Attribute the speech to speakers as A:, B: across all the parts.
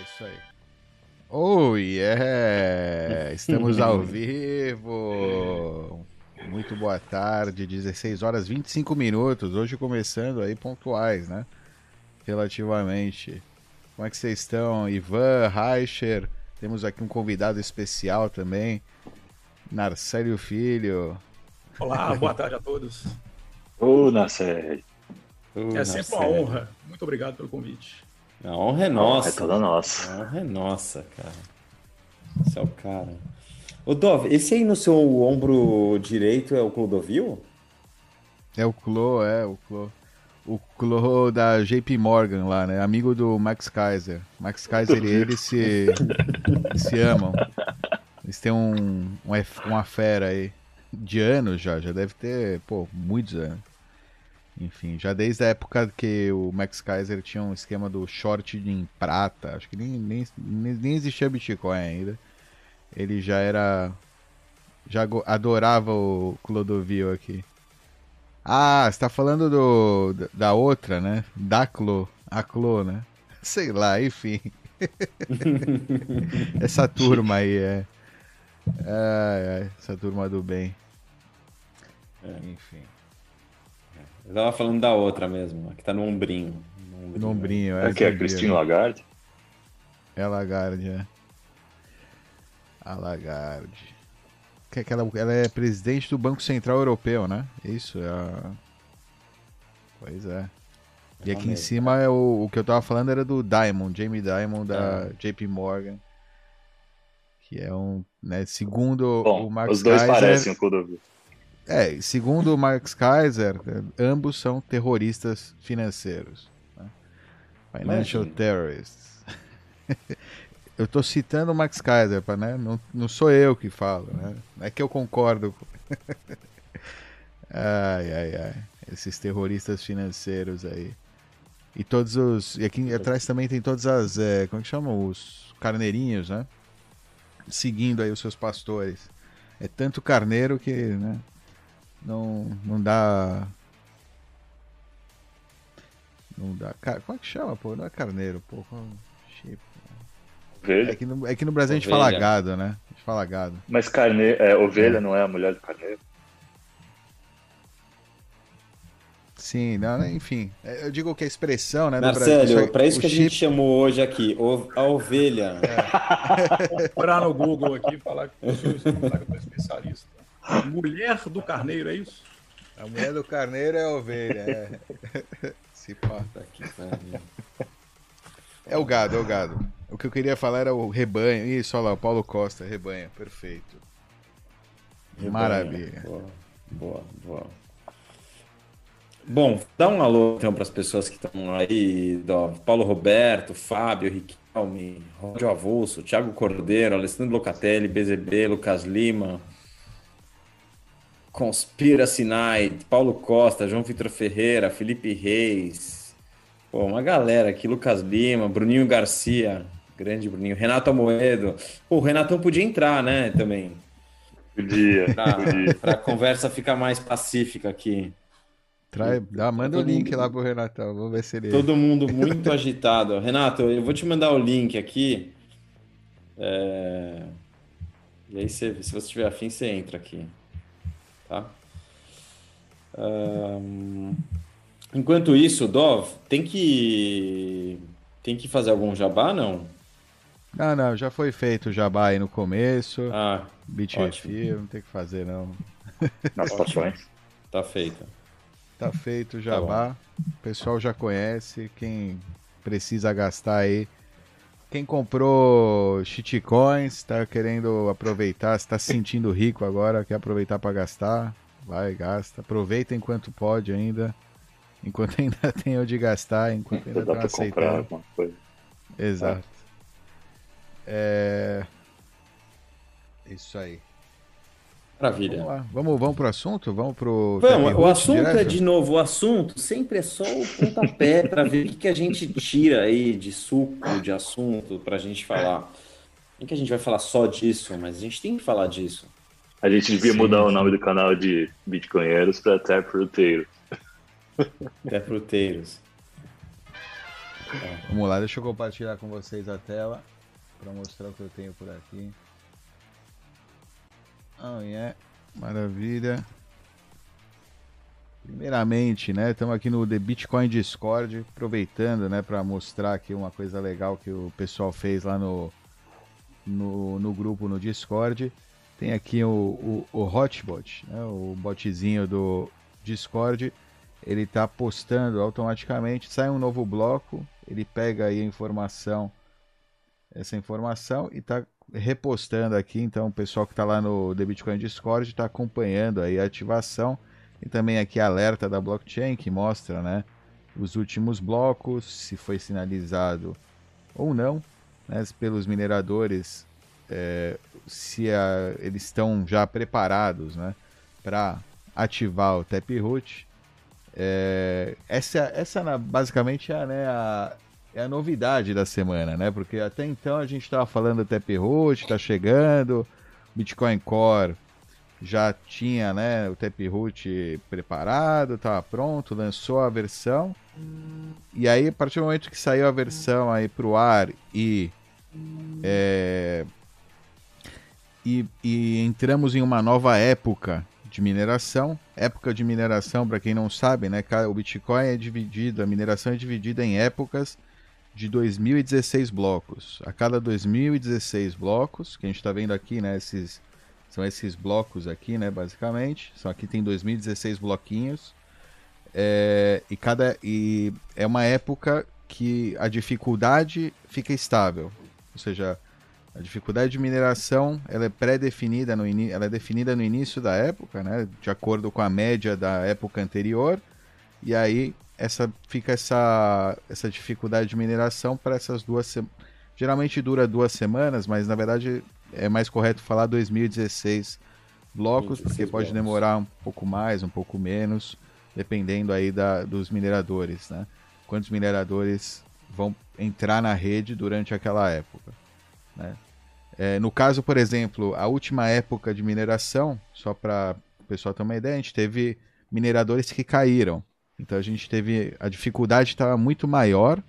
A: É isso aí. Oh, yeah! Estamos ao vivo! Muito boa tarde, 16 horas 25 minutos. Hoje começando aí pontuais, né? Relativamente. Como é que vocês estão? Ivan, Reicher. Temos aqui um convidado especial também. Narcélio Filho.
B: Olá, boa tarde a todos.
C: Ô, oh, Narcélio.
B: Oh, é sempre uma honra. Muito obrigado pelo convite.
D: A honra é nossa.
C: É toda nossa.
D: A honra é nossa, cara. Esse é o cara. Ô, Dov, esse aí no seu ombro direito é o Clodovil?
A: É o Clo, é, o Clo. O Clo da JP Morgan lá, né? Amigo do Max Kaiser. Max Kaiser e ele se, se amam. Eles têm um, um, uma fera aí. De anos já, já deve ter, pô, muitos anos. Enfim, já desde a época que o Max Kaiser tinha um esquema do short em prata, acho que nem, nem, nem existia Bitcoin ainda. Ele já era. Já adorava o Clodovil aqui. Ah, você tá falando do, da outra, né? Da Clo. A Clo, né? Sei lá, enfim. essa turma aí é. É, é. Essa turma do bem.
D: É. Enfim. Eu tava falando da outra mesmo, que tá no ombrinho.
A: No ombrinho, no ombrinho
C: é. que é a Christine Lagarde?
A: É a Lagarde, é. A Lagarde. Que, é que ela, ela é presidente do Banco Central Europeu, né? Isso, é a... Pois é. E aqui em cima é o, o que eu tava falando era do Diamond, Jamie Diamond da é. JP Morgan. Que é um, né, segundo
C: Bom,
A: o Max
C: Os dois
A: Kaiser,
C: parecem o Clodovil.
A: É, segundo o Marx Kaiser, ambos são terroristas financeiros. Né? Financial Imagina. terrorists. eu estou citando o Max Kaiser, né? não, não sou eu que falo, né? não é que eu concordo. ai, ai, ai. Esses terroristas financeiros aí. E todos os. E aqui atrás também tem todas as. É, como é que chamam? Os carneirinhos, né? Seguindo aí os seus pastores. É tanto carneiro que. Né? Não, não dá. Não dá. Como é que chama, pô? Não é carneiro, pô. Chip. É que, no, é que no Brasil ovelha. a gente fala gado, né? A gente fala gado.
C: Mas carneiro, é, ovelha é. não é a mulher do carneiro?
A: Sim, não, né, enfim. É, eu digo que a expressão, né?
D: Marcelo, para isso que a gente chamou hoje aqui, a ovelha.
B: É. Procurar no Google aqui falar que eu sou especialista. Mulher do carneiro, é isso?
A: A mulher do carneiro é a ovelha, é. Se porta aqui, É o gado, é o gado. O que eu queria falar era o rebanho. Isso, olha lá, o Paulo Costa, rebanho, perfeito. Rebanho. Maravilha.
D: Boa, boa, boa. Bom, dá um alô então para as pessoas que estão aí, do Paulo Roberto, Fábio, Riquelme, Rodio Avulso, Thiago Cordeiro, Alessandro Locatelli, BZB, Lucas Lima, Conspiracy Night, Paulo Costa, João Vitor Ferreira, Felipe Reis, pô, uma galera aqui, Lucas Lima, Bruninho Garcia, grande Bruninho, Renato Amoedo. Pô, o Renatão podia entrar, né, também.
C: Podia,
D: pra,
C: podia.
D: Pra conversa ficar mais pacífica aqui.
A: Trai, dá, manda o link mundo, lá pro Renatão, vamos ver se ele...
D: Todo mundo muito agitado. Renato, eu vou te mandar o link aqui. É... E aí, se, se você tiver afim, você entra aqui. Tá? Um, enquanto isso, Dov, tem que tem que fazer algum jabá, não?
A: Não, não, já foi feito o jabá aí no começo.
D: Ah,
A: BitFi, não tem que fazer não.
C: Nas paixões.
D: Tá feito.
A: Tá feito o jabá. Tá o pessoal já conhece. Quem precisa gastar aí quem comprou shitcoins, está querendo aproveitar, está se sentindo rico agora, quer aproveitar para gastar, vai, gasta. Aproveita enquanto pode ainda, enquanto ainda tem onde gastar, enquanto ainda está aceitando. Exato. É... Isso aí.
D: Maravilha.
A: Vamos lá. Vamos, vamos pro assunto? Vamos pro.
D: Vamos, o assunto direto? é de novo, o assunto sempre é só o pontapé para ver o que, que a gente tira aí de suco de assunto para a gente falar. Nem que a gente vai falar só disso, mas a gente tem que falar disso.
C: A gente devia Sim. mudar o nome do canal de Bitcoinheiros para Tapruteiros.
D: Tapruteiros.
A: Vamos lá, deixa eu compartilhar com vocês a tela para mostrar o que eu tenho por aqui. Oh, yeah. Maravilha. Primeiramente, né, estamos aqui no The Bitcoin Discord, aproveitando, né, para mostrar aqui uma coisa legal que o pessoal fez lá no, no, no grupo no Discord. Tem aqui o, o, o Hotbot, né, o botzinho do Discord. Ele está postando automaticamente, sai um novo bloco, ele pega aí a informação, essa informação e está repostando aqui. Então, o pessoal que está lá no The Bitcoin Discord está acompanhando aí a ativação e também aqui alerta da blockchain que mostra, né, os últimos blocos, se foi sinalizado ou não, né, pelos mineradores, é, se a, eles estão já preparados, né, para ativar o Taproot. É, essa, essa basicamente é, né, a, é a novidade da semana, né? Porque até então a gente estava falando do Taproot, está chegando, Bitcoin Core já tinha né, o Taproot preparado, estava pronto, lançou a versão. E aí, a partir do momento que saiu a versão aí para o ar e, é, e, e entramos em uma nova época de mineração. Época de mineração, para quem não sabe, né, o Bitcoin é dividido, a mineração é dividida em épocas de 2016 blocos. A cada 2016 blocos, que a gente está vendo aqui, né, esses são esses blocos aqui, né, basicamente. Só aqui tem 2016 bloquinhos. É, e cada e é uma época que a dificuldade fica estável. Ou seja, a dificuldade de mineração ela é pré-definida no ela é definida no início da época, né, de acordo com a média da época anterior. E aí essa fica essa essa dificuldade de mineração para essas duas geralmente dura duas semanas, mas na verdade é mais correto falar 2016 blocos, 2016 porque pode blocos. demorar um pouco mais, um pouco menos, dependendo aí da, dos mineradores, né? Quantos mineradores vão entrar na rede durante aquela época, né? É, no caso, por exemplo, a última época de mineração, só para o pessoal ter uma ideia, a gente teve mineradores que caíram. Então a gente teve a dificuldade estava muito maior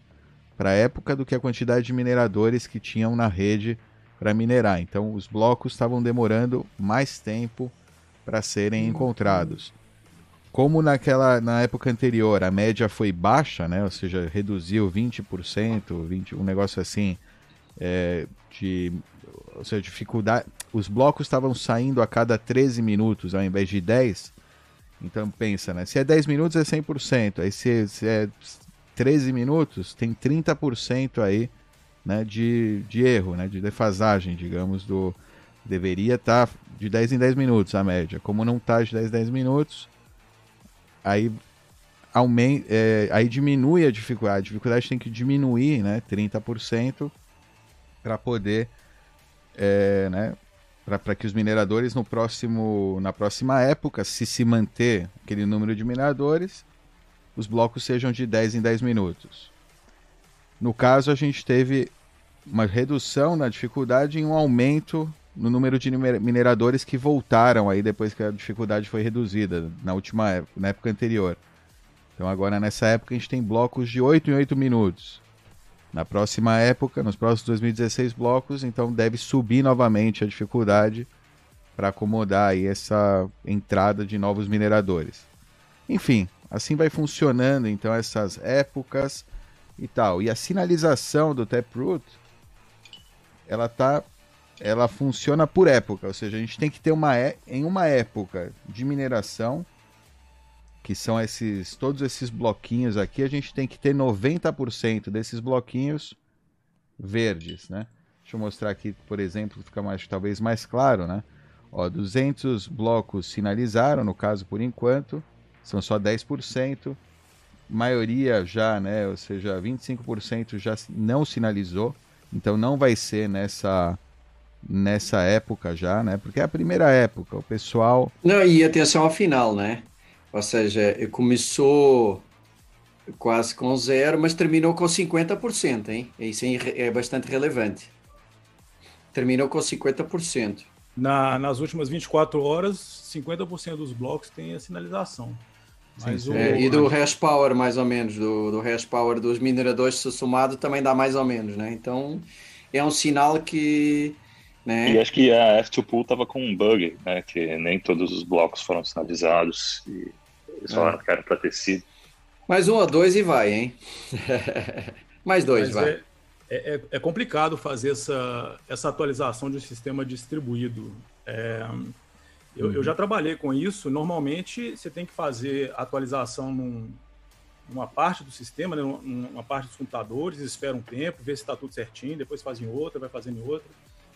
A: para a época do que a quantidade de mineradores que tinham na rede para minerar. Então os blocos estavam demorando mais tempo para serem encontrados. Como naquela na época anterior a média foi baixa, né? ou seja, reduziu 20%, 20, um negócio assim, é, de, ou seja, dificuldade. Os blocos estavam saindo a cada 13 minutos ao invés de 10. Então pensa, né? Se é 10 minutos é 100%, aí se, se é 13 minutos, tem 30% aí né, de, de erro, né, de defasagem, digamos, do deveria estar tá de 10 em 10 minutos a média. Como não está de 10 em 10 minutos, aí aumenta, é, aí diminui a dificuldade. A dificuldade tem que diminuir, né, 30% para poder é, né, para que os mineradores no próximo na próxima época, se se manter aquele número de mineradores, os blocos sejam de 10 em 10 minutos. No caso, a gente teve uma redução na dificuldade e um aumento no número de mineradores que voltaram aí depois que a dificuldade foi reduzida na última época, na época anterior. Então agora nessa época a gente tem blocos de 8 em 8 minutos. Na próxima época, nos próximos 2016 blocos, então deve subir novamente a dificuldade para acomodar aí essa entrada de novos mineradores. Enfim, assim vai funcionando então essas épocas e tal. E a sinalização do Taproot, ela tá ela funciona por época, ou seja, a gente tem que ter uma é, em uma época de mineração, que são esses todos esses bloquinhos aqui, a gente tem que ter 90% desses bloquinhos verdes, né? Deixa eu mostrar aqui, por exemplo, fica mais talvez mais claro, né? Ó, 200 blocos sinalizaram, no caso por enquanto, são só 10% maioria já, né, ou seja, 25% já não sinalizou, então não vai ser nessa nessa época já, né? Porque é a primeira época, o pessoal.
E: Não, e atenção ao final, né? Ou seja, começou quase com zero, mas terminou com 50%, hein? Isso é bastante relevante. Terminou com 50%.
B: Na, nas últimas 24 horas, 50% dos blocos têm a sinalização. Mas
A: sim.
B: o-
E: É, e do hash power, mais ou menos, do, do hash power dos mineradores se somado também dá mais ou menos, né? Então é um sinal que. Né?
C: E acho que a F2 Pool tava com um bug, né? Que nem todos os blocos foram sinalizados e eles falaram que era para ter sido.
E: Mais um ou dois e vai, hein? mais dois,
B: Mas
E: vai.
B: é, é, é- é complicado fazer essa, essa atualização de um sistema distribuído. É, eu, eu já trabalhei com isso. Normalmente, você tem que fazer atualização num, numa parte do sistema, né, num- numa parte dos computadores, espera um tempo, vê se está tudo certinho, depois faz em outra, vai fazendo em outra.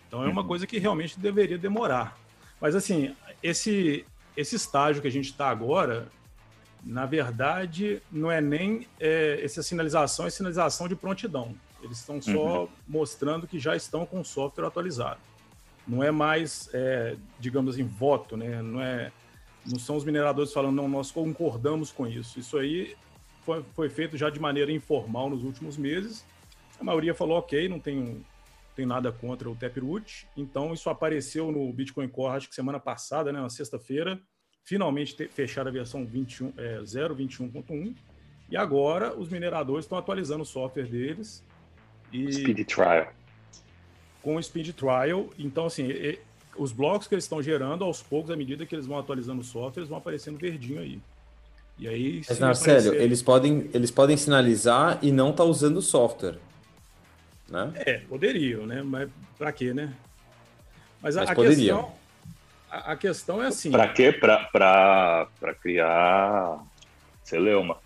B: Então, é uma coisa que realmente deveria demorar. Mas, assim, esse, esse estágio que a gente está agora, na verdade, não é nem é, essa sinalização, é sinalização de prontidão. Eles estão só mostrando que já estão com o software atualizado. Não é mais, é, digamos assim, voto, né? Não, é, não são os mineradores falando, não, nós concordamos com isso. Isso aí foi, foi feito já de maneira informal nos últimos meses. A maioria falou, ok, não tem, tem nada contra o Taproot. Então, isso apareceu no Bitcoin Core, acho que semana passada, né, na sexta-feira. Finalmente te- fecharam a versão 21, é, 0.21.1. E agora os mineradores estão atualizando o software deles. E
C: Speed Trial.
B: com o Speed Trial. Então, assim, e- os blocos que eles estão gerando, aos poucos, à medida que eles vão atualizando o software, eles vão aparecendo verdinho aí. E aí,
D: Mas, Marcelo,
B: aparecer-
D: eles podem, eles podem sinalizar e não tá usando o software. Né?
B: É, poderiam, né? Mas pra quê, né? Mas a,
D: Mas
B: a questão. A, a questão é assim.
C: Para quê? Para criar celeuma.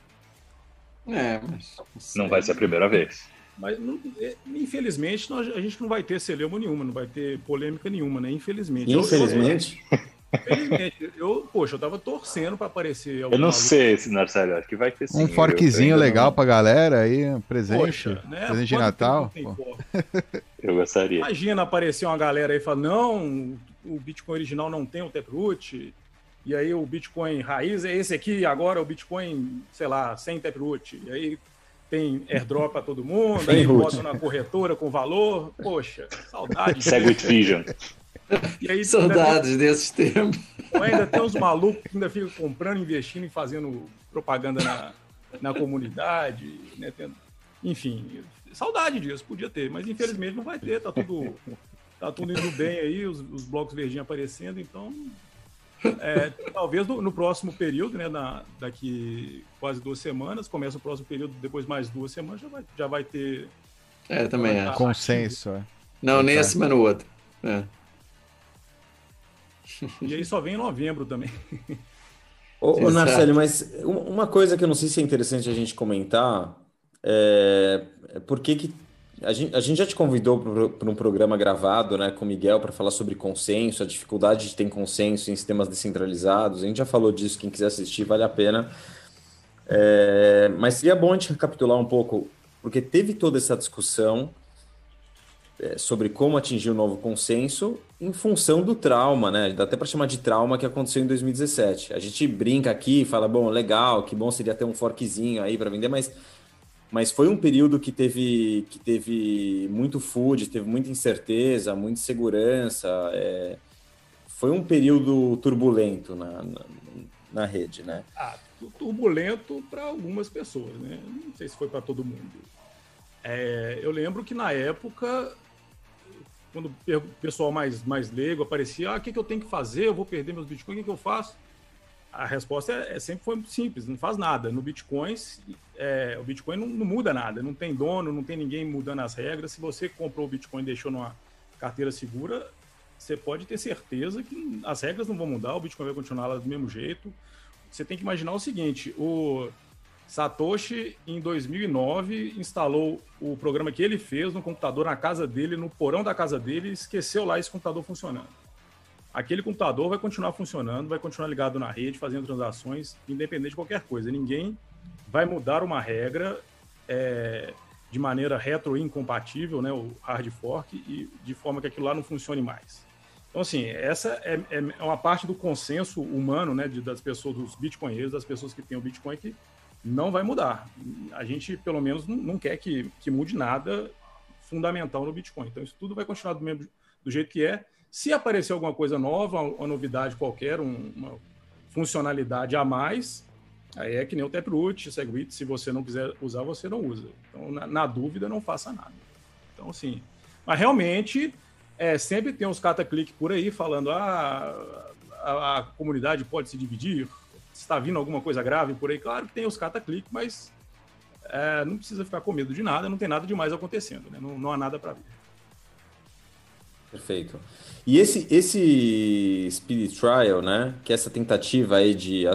E: É, mas.
C: Não vai ser a primeira vez.
B: Mas, não- é, infelizmente, nós- a gente não vai ter celeuma nenhuma, não vai ter polêmica nenhuma, né? Infelizmente.
D: Infelizmente.
B: Eu, infelizmente. Eu, poxa, eu tava torcendo pra aparecer.
C: Eu não
B: maluco.
C: sei, se Marcelo, acho que vai ter sim.
A: Um
C: ainda
A: legal
C: não-
A: pra galera aí, um presente.
B: Poxa, né?
A: Presente de Natal.
C: Eu gostaria.
B: Imagina aparecer uma galera aí e falar, não, o Bitcoin original não tem o Taproot, e aí o Bitcoin raiz é esse aqui, agora o Bitcoin, sei lá, sem Taproot. E aí tem airdrop para todo mundo, aí
D: root.
B: botam na corretora com valor. Poxa, saudade.
C: Segwit Vision.
B: E aí
E: Saudades desses tempos.
B: Ainda, ainda tem uns malucos que ainda ficam comprando, investindo e fazendo propaganda na, na comunidade, né? Tendo- enfim, saudade disso, podia ter, mas infelizmente não vai ter, tá tudo, tá tudo indo bem aí, os, os blocos verdinhos aparecendo, então é, talvez no, no próximo período, né, na, daqui quase duas semanas, começa o próximo período, depois mais duas semanas, já vai, já vai ter
E: É, também acho.
A: Consenso, é.
E: Não, nem
A: Tá.
E: esse, mas no outro. É.
B: E aí só vem em novembro também.
D: Ô, ô. Narcélio, mas um- uma coisa que eu não sei se é interessante a gente comentar é, é por que que a gente, a gente já te convidou para um programa gravado, né, com o Miguel para falar sobre consenso, a dificuldade de ter consenso em sistemas descentralizados. A gente já falou disso, quem quiser assistir vale a pena. É, mas seria bom a gente recapitular um pouco, porque teve toda essa discussão é, sobre como atingir o novo consenso em função do trauma, né? Dá até para chamar de trauma que aconteceu em 2017. A gente brinca aqui, fala, bom, legal, que bom seria ter um forkzinho aí para vender, mas, mas foi um período que teve, que teve muito food, teve muita incerteza, muita insegurança. é, foi um período turbulento na, na, na rede, né?
B: Ah, tu- turbulento para algumas pessoas, né? Não sei se foi para todo mundo. É, eu lembro que na época, quando o pessoal mais, mais leigo aparecia, ah, o que, que eu tenho que fazer? Eu vou perder meus bitcoins, o que, que eu faço? A resposta é, é sempre foi simples, não faz nada. No Bitcoin, é, o Bitcoin não, não muda nada, não tem dono, não tem ninguém mudando as regras. Se você comprou o Bitcoin e deixou numa carteira segura, você pode ter certeza que as regras não vão mudar, o Bitcoin vai continuar lá do mesmo jeito. Você tem que imaginar o seguinte: o Satoshi, em 2009, instalou o programa que ele fez no computador na casa dele, no porão da casa dele, e esqueceu lá esse computador funcionando. Aquele computador vai continuar funcionando, vai continuar ligado na rede, fazendo transações, independente de qualquer coisa. Ninguém vai mudar uma regra é, de maneira retro-incompatível, né, o hard fork, e de forma que aquilo lá não funcione mais. Então, assim, essa é, é, é uma parte do consenso humano, né, de, das pessoas, dos bitcoinheiros, das pessoas que têm o Bitcoin, que não vai mudar. A gente, pelo menos, não, não quer que, que mude nada fundamental no Bitcoin. Então, isso tudo vai continuar do, mesmo, do jeito que é. Se aparecer alguma coisa nova, uma novidade qualquer, um, uma funcionalidade a mais, Aí é que nem o Taproot, Segwit, se você não quiser usar, você não usa. Então, na, na dúvida, não faça nada. Então, assim, mas realmente, é, sempre tem uns catacliques por aí falando, ah, a, a, comunidade pode se dividir, está vindo alguma coisa grave por aí. Claro que tem os catacliques, mas é, não precisa ficar com medo de nada, não tem nada demais acontecendo, né? não, não há nada para ver.
D: Perfeito. E esse, esse Speed Trial, né, que é essa tentativa aí de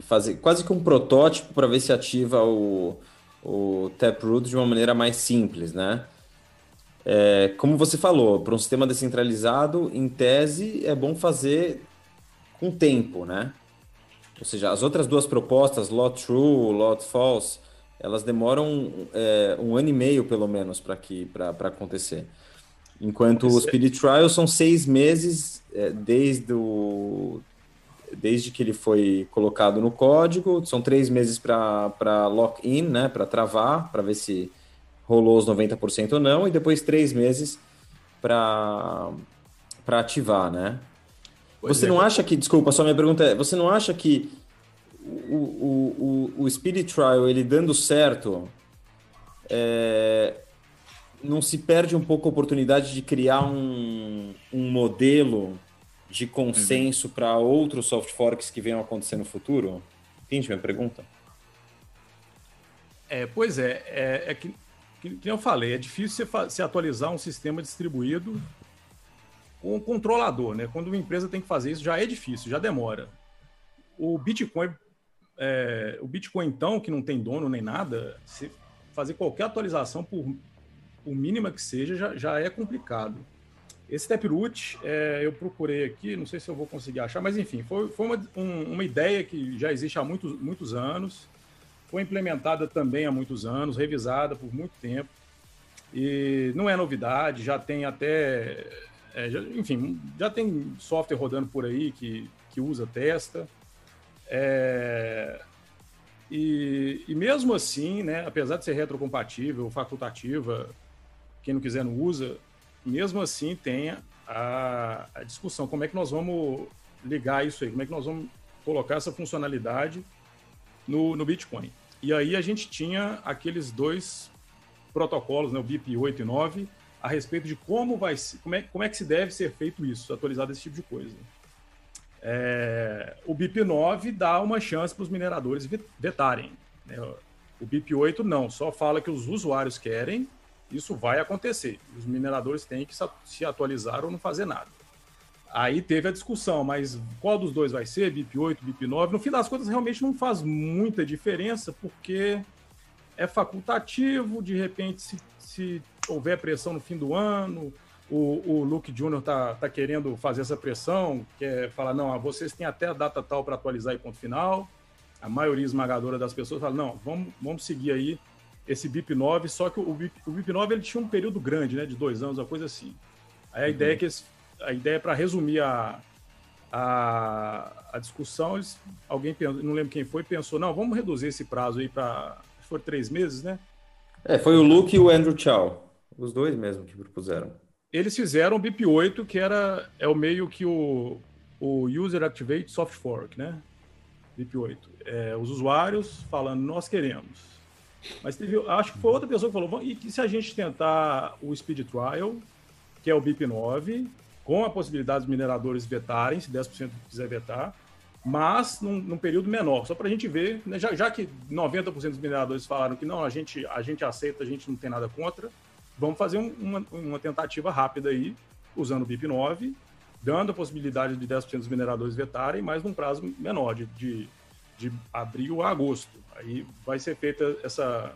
D: fazer quase que um protótipo para ver se ativa o, o Taproot de uma maneira mais simples, né? É, como você falou, para um sistema descentralizado, em tese, é bom fazer com tempo, né? Ou seja, as outras duas propostas, Lot True, Lot False, elas demoram é, um ano e meio, pelo menos, para acontecer. Enquanto o Speed Trial são seis meses é, desde, o, desde que ele foi colocado no código, são três meses para lock-in, né, para travar, para ver se rolou os 90% ou não, e depois três meses para ativar, né? Pois você é. não acha que, desculpa, só minha pergunta é, você não acha que o, o, o, o Speed Trial, ele dando certo, é, não se perde um pouco a oportunidade de criar um, um modelo de consenso uhum. para outros soft forks que venham acontecer no futuro? Entende minha pergunta?
B: É, pois é, é, é que, que, que eu falei, é difícil você, você atualizar um sistema distribuído com um controlador, né? Quando uma empresa tem que fazer isso, já é difícil, já demora. O Bitcoin, é, o Bitcoin então, que não tem dono nem nada, se fazer qualquer atualização por por mínima que seja, já, já é complicado. Esse Taproot, é, eu procurei aqui, não sei se eu vou conseguir achar, mas enfim, foi, foi uma, um, uma ideia que já existe há muitos, muitos anos, foi implementada também há muitos anos, revisada por muito tempo, e não é novidade, já tem até, é, já, enfim, já tem software rodando por aí que, que usa testa, é, e, e mesmo assim, né, apesar de ser retrocompatível, facultativa, quem não quiser não usa, mesmo assim tem a, a discussão, como é que nós vamos ligar isso aí, como é que nós vamos colocar essa funcionalidade no, no Bitcoin. E aí a gente tinha aqueles dois protocolos, né, o BIP 8 e 9, a respeito de como vai como é, como é que se deve ser feito isso, atualizado esse tipo de coisa. É, o BIP 9 dá uma chance para os mineradores vetarem. Né? O BIP 8 não, só fala que os usuários querem isso vai acontecer. Os mineradores têm que se atualizar ou não fazer nada. Aí teve a discussão, mas qual dos dois vai ser? BIP 8, BIP 9? No fim das contas, realmente não faz muita diferença, porque é facultativo, de repente, se, se houver pressão no fim do ano, o, o Luke Jr. tá, tá querendo fazer essa pressão, quer falar, não, vocês têm até a data tal para atualizar e ponto final. A maioria esmagadora das pessoas fala, não, vamos, vamos seguir aí esse BIP 9, só que o BIP, o BIP 9 ele tinha um período grande, né, de dois anos, uma coisa assim. Aí a uhum. ideia é que esse, a ideia é para resumir a, a, a discussão, eles, alguém não lembro quem foi, pensou, não, vamos reduzir esse prazo aí para for três meses, né?
D: É, foi o Luke e o Andrew Chow, os dois mesmo que propuseram.
B: Eles fizeram o BIP 8, que era é o meio que o, o User Activate Soft Fork, né? BIP 8. É, os usuários falando, nós queremos mas teve, acho que foi outra pessoa que falou: e se a gente tentar o Speed Trial, que é o BIP 9, com a possibilidade dos mineradores vetarem, se 10% quiser vetar, mas num, num, período menor, só para a gente ver, né, já, já, que 90% dos mineradores falaram que não, a gente, a gente aceita, a gente não tem nada contra, vamos fazer um, uma, uma tentativa rápida aí, usando o BIP 9, dando a possibilidade de 10% dos mineradores vetarem, mas num prazo menor, de, de de abril a agosto. Aí vai ser feita essa.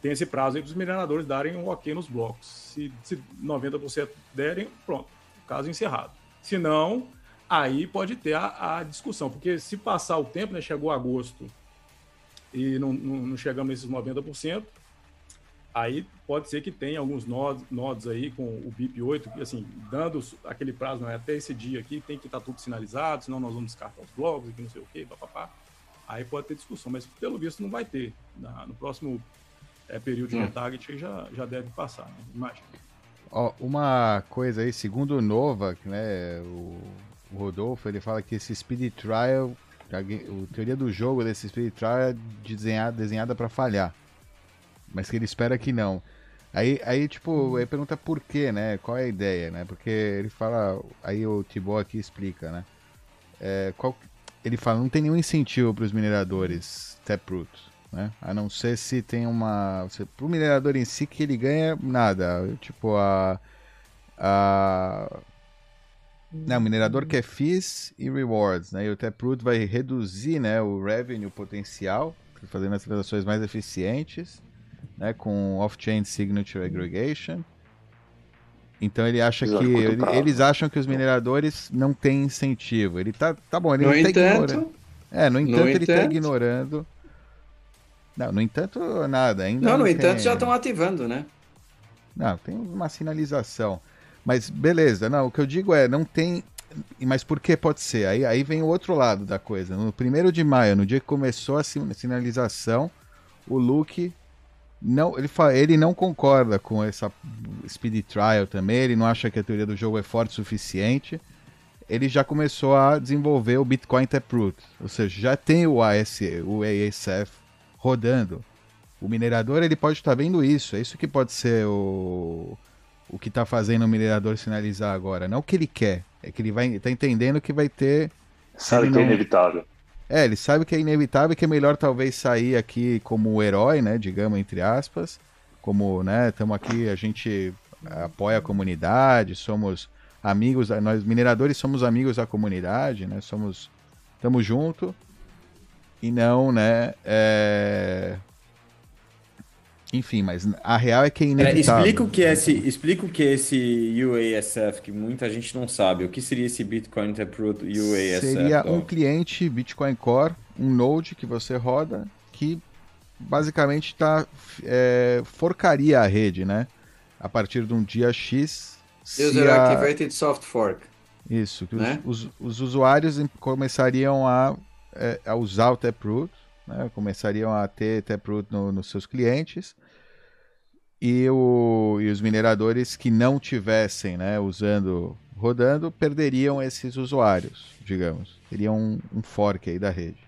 B: Tem esse prazo aí para os mineradores darem um ok nos blocos. Se, se 90% derem, pronto, caso encerrado. Se não, aí pode ter a, a, discussão, porque se passar o tempo, né, chegou agosto e não, não, não chegamos nesses 90%, aí pode ser que tenha alguns nodos, nodos aí com o BIP 8, assim, dando aquele prazo, não é até esse dia aqui, tem que estar tá tudo sinalizado, senão nós vamos descartar os blocos, e não sei o quê, papapá aí pode ter discussão, mas pelo visto não vai ter. Na, no próximo é, período de hum. retarget já, já deve passar, né? imagina.
A: Ó, uma coisa aí, segundo o Novak, né, o, o, Rodolfo, ele fala que esse speed trial A, a teoria do jogo desse Spirit Trial é desenhada, desenhada para falhar. Mas que ele espera que não. Aí, aí tipo, aí pergunta por quê, né? Qual é a ideia, né? Porque ele fala. Aí o Tibor aqui explica, né? É, qual, ele fala, não tem nenhum incentivo para os mineradores Taproot, né? A não ser se tem uma... Para o minerador em si que ele ganha nada. Tipo, a... a não, o minerador quer fees e rewards, né? E o Taproot vai reduzir né, o revenue potencial, fazendo as transações mais eficientes, né, com off-chain signature aggregation. Então ele acha que. Ele, eles acham que os mineradores não têm incentivo. Ele tá. Tá bom, ele
E: no
A: não
E: entanto,
A: tá ignorando. É, no entanto,
E: no
A: ele tá
E: entanto...
A: ignorando. Não, no entanto, nada. Ainda
E: não,
A: não
E: no
A: tem...
E: entanto, já estão ativando, né?
A: Não, tem uma sinalização. Mas beleza, não, o que eu digo é, não tem. Mas por que pode ser? Aí, aí vem o outro lado da coisa. No primeiro de maio, no dia que começou a sinalização, o Luke não, ele, fala, ele não concorda com essa speed trial também, ele não acha que a teoria do jogo é forte o suficiente. Ele já começou a desenvolver o Bitcoin Taproot, ou seja, já tem o AS, o ASF rodando. O minerador ele pode estar vendo isso, é isso que pode ser o, o que está fazendo o minerador sinalizar agora. Não o que ele quer, é que ele vai está entendendo que vai ter.
C: Sabe que é inevitável.
A: É, ele sabe que é inevitável que é melhor talvez sair aqui como herói, né, digamos, entre aspas. Como, né, estamos aqui, a gente apoia a comunidade, somos amigos, nós mineradores somos amigos da comunidade, né, somos, estamos junto. E não, né, é... Enfim, mas a real é que é inevitável.
D: É, explica, o que é esse, explica o que é esse UASF, que muita gente não sabe. O que seria esse Bitcoin Taproot UASF?
A: Seria um cliente Bitcoin Core, um node que você roda, que basicamente tá, é, forcaria a rede, né? A partir de um dia X.
E: User a... Activated Soft Fork.
A: Isso, que né? os, os, os, usuários começariam a, é, a usar o Taproot né? começariam a ter Taproot no, nos seus clientes e, o, e os mineradores que não tivessem né, usando, rodando, perderiam esses usuários, digamos. Teriam um, um fork aí da rede.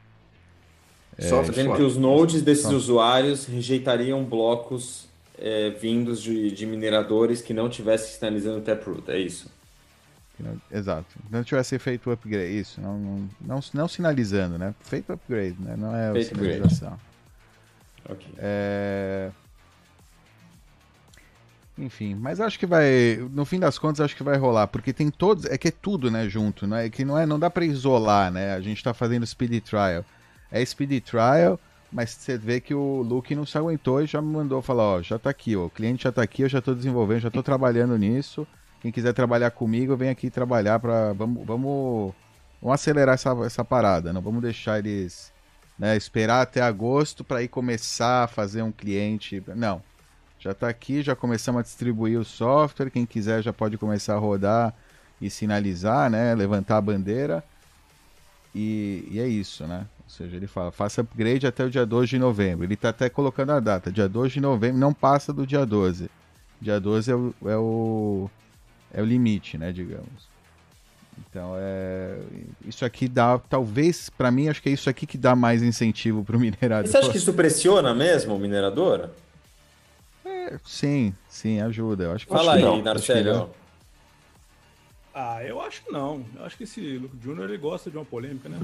D: Só é, dizendo que os nodes desses Só. usuários rejeitariam blocos é, vindos de, de, mineradores que não tivessem sinalizando Taproot, é isso?
A: Não, exato. Não tivesse feito o upgrade, isso, não, não, não, não sinalizando, né? Feito o upgrade, né? Não é feito sinalização.
D: Ok.
A: É... Enfim, mas acho que vai, no fim das contas, acho que vai rolar, porque tem todos, é que é tudo, né, junto, não é que não é, não dá para isolar, né? A gente tá fazendo speed trial. É speed trial, mas você vê que o Luke não se aguentou e já me mandou falar, ó, já tá aqui, ó, o cliente já tá aqui, eu já tô desenvolvendo, já tô trabalhando nisso. Quem quiser trabalhar comigo, vem aqui trabalhar para vamos, vamos, vamos acelerar essa, essa parada. Não vamos deixar eles né, esperar até agosto para ir começar a fazer um cliente. Não. Já está aqui, já começamos a distribuir o software. Quem quiser já pode começar a rodar e sinalizar, né? Levantar a bandeira. E, e é isso, né? Ou seja, ele fala, faça upgrade até o dia 12 de novembro. Ele está até colocando a data. Dia 12 de novembro não passa do dia 12. Dia 12 é o, é o, é o limite, né, digamos. Então, é, isso aqui dá, talvez, para mim, acho que é isso aqui que dá mais incentivo para o minerador.
D: você acha que isso pressiona mesmo o minerador?
A: É, sim, sim, ajuda. Eu acho que
D: Fala
A: acho
D: aí, Narcélio.
B: Ah, eu acho que não. Eu acho que esse Luke Jr. ele gosta de uma polêmica, né?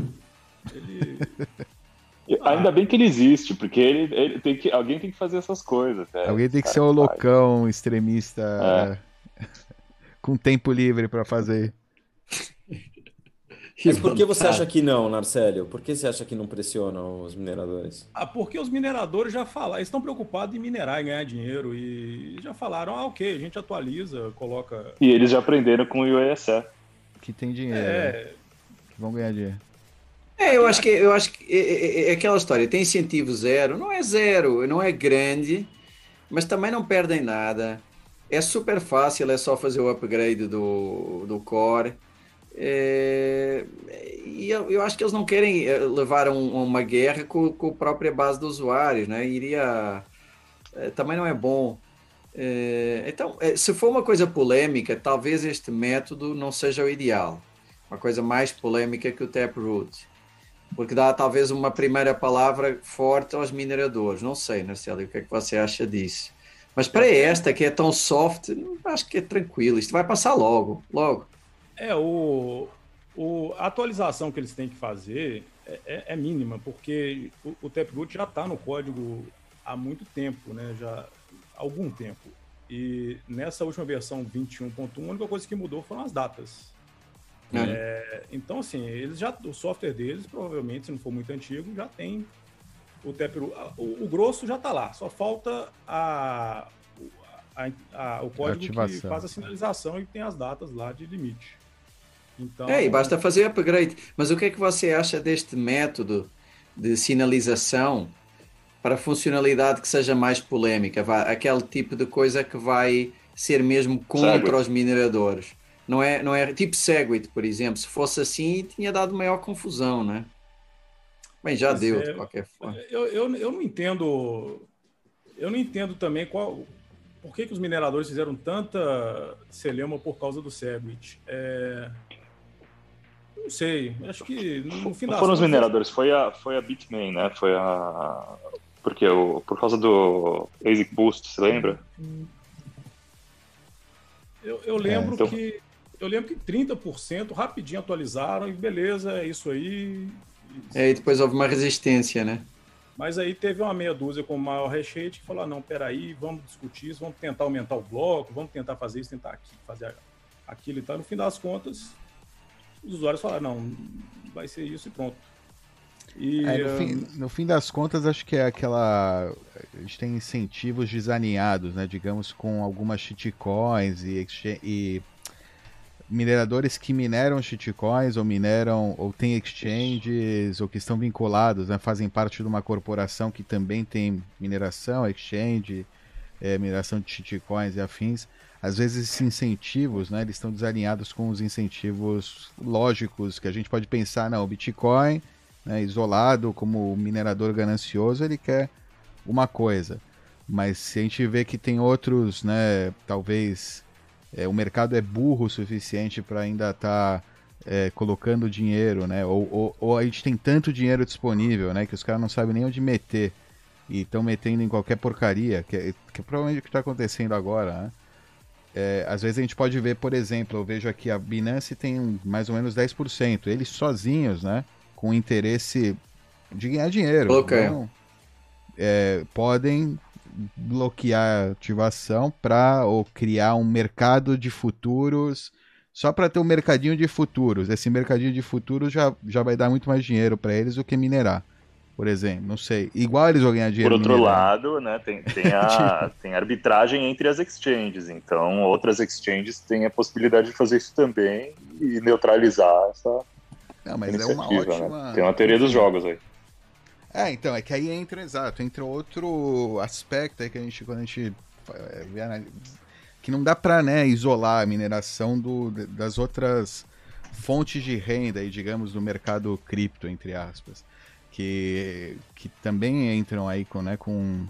B: Ele.
C: ah. Ainda bem que ele existe, porque ele, ele tem que, alguém tem que fazer essas coisas. Né?
A: Alguém tem que ser o loucão extremista. É. com tempo livre para fazer.
D: Mas por que você acha que não, Narcélio? Por que você acha que não pressionam os mineradores?
B: Ah, porque os mineradores já falaram, eles estão preocupados em minerar e ganhar dinheiro e já falaram, ah, ok, a gente atualiza, coloca.
C: E eles já aprenderam com o IOSE.
A: Que tem dinheiro. É... Né? Que vão ganhar dinheiro.
E: É, eu acho que eu acho que é, é, é, aquela história, tem incentivo zero, não é zero, não é grande, mas também não perdem nada. É super fácil, é só fazer o upgrade do, do core. É, e eu, eu, acho que eles não querem eh, levar um, uma guerra com, com, a própria base dos usuários, né? Iria. É, também não é bom. É, então, se for uma coisa polêmica, talvez este método não seja o ideal. Uma coisa mais polêmica que o Taproot. porque dá talvez uma primeira palavra forte aos mineradores. Não sei, Narcélio, o que é que você acha disso? Mas para esta, que é tão soft, acho que é tranquilo. Isto vai passar logo, logo.
B: É, o, o, a atualização que eles têm que fazer é, é, é mínima, porque o, o Taproot já está no código há muito tempo, né? Já há algum tempo. E nessa última versão 21.1, a única coisa que mudou foram as datas. É. É, então, assim, eles já, o software deles, provavelmente, se não for muito antigo, já tem o Taproot. O, o grosso já está lá, só falta a, a, a, o código que faz a sinalização e tem as datas lá de limite.
E: Então... É, e basta fazer upgrade. Mas o que é que você acha deste método de sinalização para funcionalidade que seja mais polémica, aquele tipo de coisa que vai ser mesmo contra Segwit. os mineradores. Não é, não é tipo Segwit, por exemplo. Se fosse assim, tinha dado maior confusão, né? Bem, já Mas deu, é, de qualquer forma.
B: Eu, eu, eu não entendo. Eu não entendo também qual. Por que, que os mineradores fizeram tanta celema por causa do Segwit? É, não sei, acho que no fim
C: das Foram os mineradores, foi a, foi a Bitmain, né? Foi a, porque o, por causa do Basic Boost, você lembra?
B: Eu, eu lembro é, então... que eu lembro que 30% rapidinho atualizaram e beleza, é isso aí.
E: É, e depois houve uma resistência, né?
B: Mas aí teve uma meia dúzia com o maior recheio que falou: ah, não, peraí, vamos discutir isso, vamos tentar aumentar o bloco, vamos tentar fazer isso, tentar aqui, fazer aquilo e tal. No fim das contas, os usuários falaram: não, vai ser isso e pronto.
A: E, é, no, fim, no, fim, das contas, acho que é aquela. A gente tem incentivos desalinhados, né? Digamos, com algumas shitcoins e, e mineradores que mineram shitcoins ou mineram ou têm exchanges ou que estão vinculados, né? Fazem parte de uma corporação que também tem mineração, exchange, é, mineração de shitcoins e afins. Às vezes esses incentivos, né? Eles estão desalinhados com os incentivos lógicos que a gente pode pensar, não, o Bitcoin né, isolado, como minerador ganancioso, ele quer uma coisa. Mas se a gente vê que tem outros, né, talvez é, o mercado é burro o suficiente para ainda estar tá, é, colocando dinheiro, né, ou, ou, ou, a gente tem tanto dinheiro disponível, né, que os caras não sabem nem onde meter e estão metendo em qualquer porcaria, que é, que é provavelmente o que está acontecendo agora, né? É, às vezes a gente pode ver, por exemplo, eu vejo aqui a Binance tem mais ou menos 10%, eles sozinhos, né? com interesse de ganhar dinheiro.
E: Okay. Então,
A: é, podem bloquear ativação para ou criar um mercado de futuros só para ter um mercadinho de futuros. Esse mercadinho de futuros já, já vai dar muito mais dinheiro para eles do que minerar. Por exemplo, não sei. Igual eles vão ganhar dinheiro.
C: Por outro lado, né, tem, tem, a, tem arbitragem entre as exchanges. Então, outras exchanges têm a possibilidade de fazer isso também e neutralizar essa,
A: não, mas é uma né? ótima.
C: Né? Tem uma teoria dos jogos aí.
A: É, então, é que aí entra, exato, entra outro aspecto aí que a gente, quando a gente vê, que não dá pra, né, isolar a mineração do, das outras fontes de renda aí, digamos, do mercado cripto, entre aspas, que, que também entram aí com, né, com,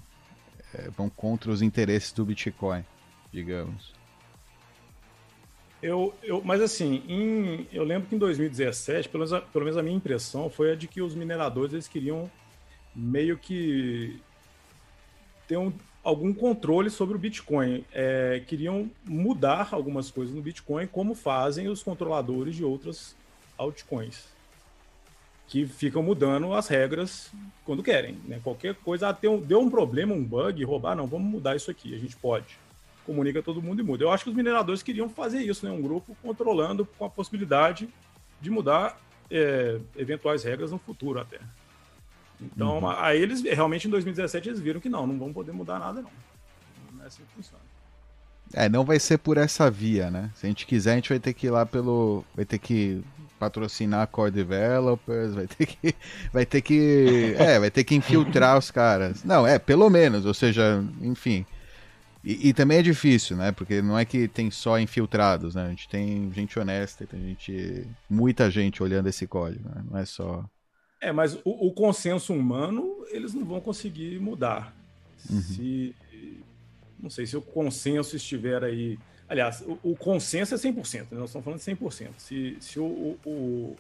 A: é, vão contra os interesses do Bitcoin, digamos.
B: Eu, eu, mas assim, em, eu lembro que em 2017, pelo menos, a, pelo menos a minha impressão foi a de que os mineradores eles queriam meio que ter um, algum controle sobre o Bitcoin. É, queriam mudar algumas coisas no Bitcoin, como fazem os controladores de outras altcoins. Que ficam mudando as regras quando querem. Né? Qualquer coisa, ah, um, deu um problema, um bug, roubar, não, vamos mudar isso aqui, a gente pode comunica todo mundo e muda. Eu acho que os mineradores queriam fazer isso, né? Um grupo controlando com a possibilidade de mudar é, eventuais regras no futuro até. Então, uhum. aí eles realmente em 2017 eles viram que não, não vão poder mudar nada não. Não é assim que funciona.
A: É, não vai ser por essa via, né? Se a gente quiser, a gente vai ter que ir lá pelo. Vai ter que patrocinar a Core Developers, vai ter que. Vai ter que. É, vai ter que infiltrar os caras. Não, é, pelo menos, ou seja, enfim. E, e, também é difícil, né? Porque não é que tem só infiltrados, né? A gente tem gente honesta, tem gente. muita gente olhando esse código, né? Não é só.
B: É, mas o, o consenso humano eles não vão conseguir mudar. Uhum. Se. Não sei se o consenso estiver aí. Aliás, o, o consenso é 100%, né? nós estamos falando de 100%. Se, se o, o,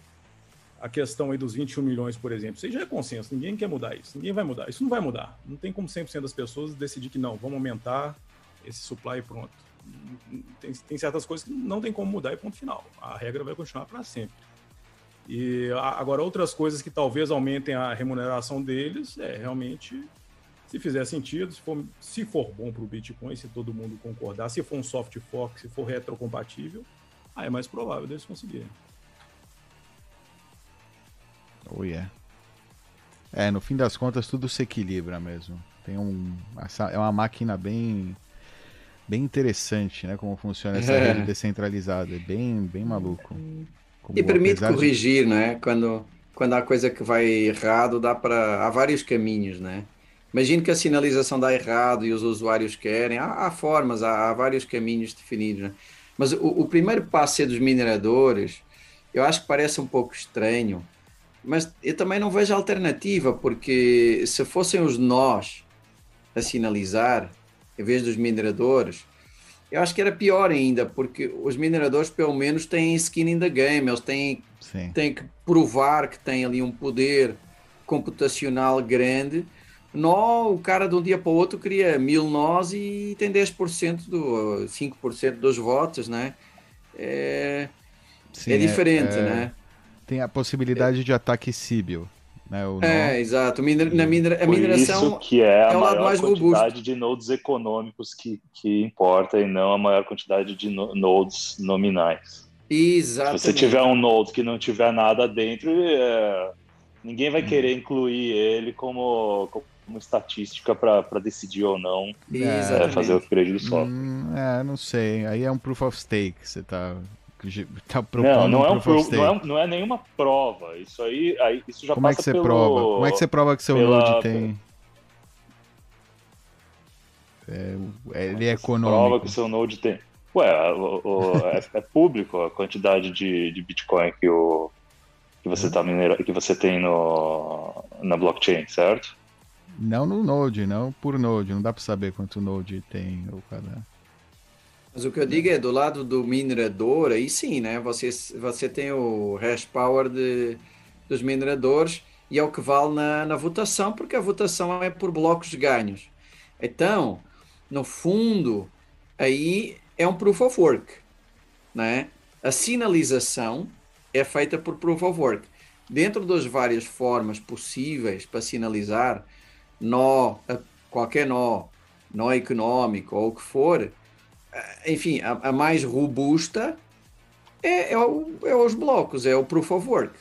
B: a questão aí dos 21 milhões, por exemplo, isso já é consenso, ninguém quer mudar isso, ninguém vai mudar, isso não vai mudar. Não tem como 100% das pessoas decidir que não, vamos aumentar esse supply e pronto. Tem, tem certas coisas que não tem como mudar e ponto final. A regra vai continuar para sempre. E agora outras coisas que talvez aumentem a remuneração deles, é realmente se fizer sentido, se for, se for bom para o Bitcoin, se todo mundo concordar, se for um soft fork, se for retrocompatível, aí é mais provável deles conseguirem.
A: Oh yeah. É, no fim das contas tudo se equilibra mesmo. Tem um, é uma máquina bem bem interessante, né? Como funciona essa é. rede descentralizada, é bem bem maluco.
E: Como, e permite corrigir, de... né? Quando quando há coisa que vai errado, dá para há vários caminhos, né? Imagino que a sinalização dá errado e os usuários querem. Há, há formas, há, há, vários caminhos definidos. Né? Mas o, o, primeiro passo é dos mineradores. Eu acho que parece um pouco estranho, mas eu também não vejo alternativa, porque se fossem os nós a sinalizar, em vez dos mineradores, eu acho que era pior ainda, porque os mineradores pelo menos têm skin in the game, eles têm, têm que provar que têm ali um poder computacional grande. Nó, o cara de um dia para o outro cria mil nós e tem 10% do 5% dos votos, né? É, Sim, é diferente, é, é... né?
A: tem a possibilidade é. de ataque síbil. Né,
E: é, exato. Na minera, a mineração
C: isso que é a é maior mais quantidade robusto. de nodes econômicos que, que importa e não a maior quantidade de no, nodes nominais.
E: Exatamente.
C: Se você tiver um node que não tiver nada dentro, é, ninguém vai hum. querer incluir ele como, como estatística para decidir ou não é, fazer o upgrade do software. Hum,
A: é, não sei. Aí é um proof of stake. Você está
C: tá não, não é, um proof, não, é, não é nenhuma prova. Isso aí, aí isso já
A: Como é que você
C: pelo,
A: prova? Como é que você prova que seu pela, node tem? É, ele é econômico.
C: Prova que seu node tem. Ué, o, o, é, é, público a quantidade de, de Bitcoin que, o, que você tá minera, que você tem no, na blockchain, certo?
A: Não no node, não por node. Não dá para saber quanto node tem o cada.
E: Mas o que eu digo é do lado do minerador, aí sim, né? Você, você tem o hash power de, dos mineradores e é o que vale na, na votação, porque a votação é por blocos de ganhos. Então, no fundo, aí é um proof of work, né? A sinalização é feita por proof of work. Dentro das várias formas possíveis para sinalizar, nó, qualquer nó, nó econômico ou o que for, enfim, a, a mais robusta é, é, o, é, os blocos, é o proof of work.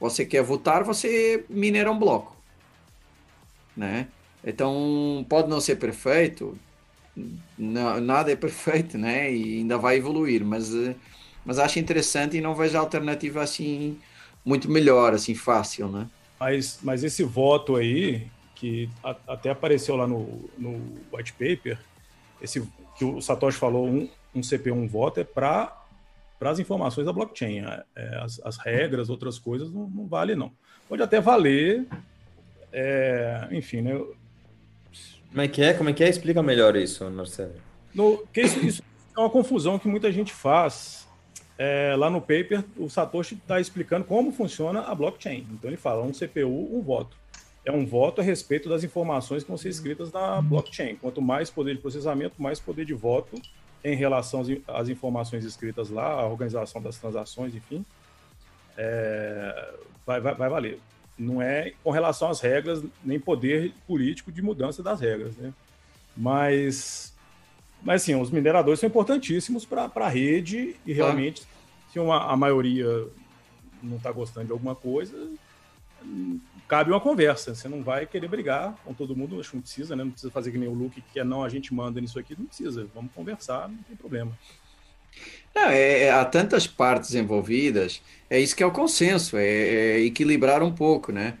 E: Você quer votar, você minera um bloco. Né? Então, pode não ser perfeito, não, nada é perfeito, né? E ainda vai evoluir, mas, mas acho interessante e não vejo alternativa assim muito melhor, assim, fácil, né?
B: Mas, mas esse voto aí, que a, até apareceu lá no, no white paper, esse que o Satoshi falou, um, um CPU, um voto, é para as informações da blockchain. É, é, as, as, regras, outras coisas, não, não vale, não. Pode até valer, é, enfim, né?
D: Como é que é? Como é que é? Explica melhor isso, Marcelo.
B: No, que isso, isso é uma confusão que muita gente faz. É, lá no paper, o Satoshi está explicando como funciona a blockchain. Então ele fala um CPU, um voto é um voto a respeito das informações que vão ser escritas na blockchain. Quanto mais poder de processamento, mais poder de voto em relação às informações escritas lá, a organização das transações, enfim, é, vai, vai, vai, valer. Não é com relação às regras, nem poder político de mudança das regras, né? Mas, mas sim, os mineradores são importantíssimos para a rede e realmente, se uma, a maioria não está gostando de alguma coisa, cabe uma conversa. Você não vai querer brigar com todo mundo, acho que não precisa, né? Não precisa fazer que nem o Luke, que é não, a gente manda nisso aqui, não precisa. Vamos conversar, não tem problema.
E: Não, é, é, há tantas partes envolvidas, é isso que é o consenso, é, é equilibrar um pouco, né?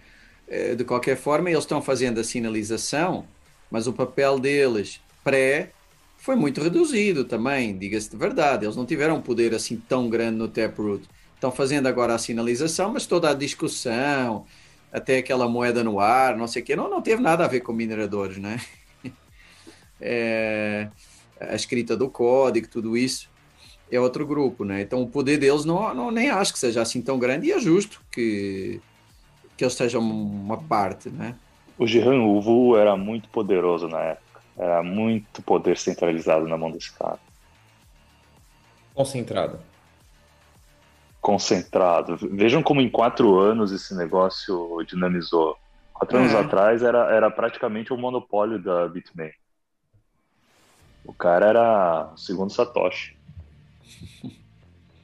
E: É, de qualquer forma, eles estão fazendo a sinalização, mas o papel deles pré foi muito reduzido também, diga-se de verdade. Eles não tiveram um poder assim tão grande no Taproot. Estão fazendo agora a sinalização, mas toda a discussão, até aquela moeda no ar, não sei o quê, não, não teve nada a ver com mineradores, né? É, a escrita do código, tudo isso. é outro grupo, né? Então o poder deles não, não nem acho que seja assim tão grande e é justo que, que eles sejam uma parte, né?
C: O Jihan Uvu era muito poderoso na época. Era muito poder centralizado na mão desse cara.
D: Concentrado.
C: Concentrado. Vejam como em quatro anos esse negócio dinamizou. Quatro é. anos atrás era, era praticamente o monopólio da Bitmain. O cara era o segundo Satoshi.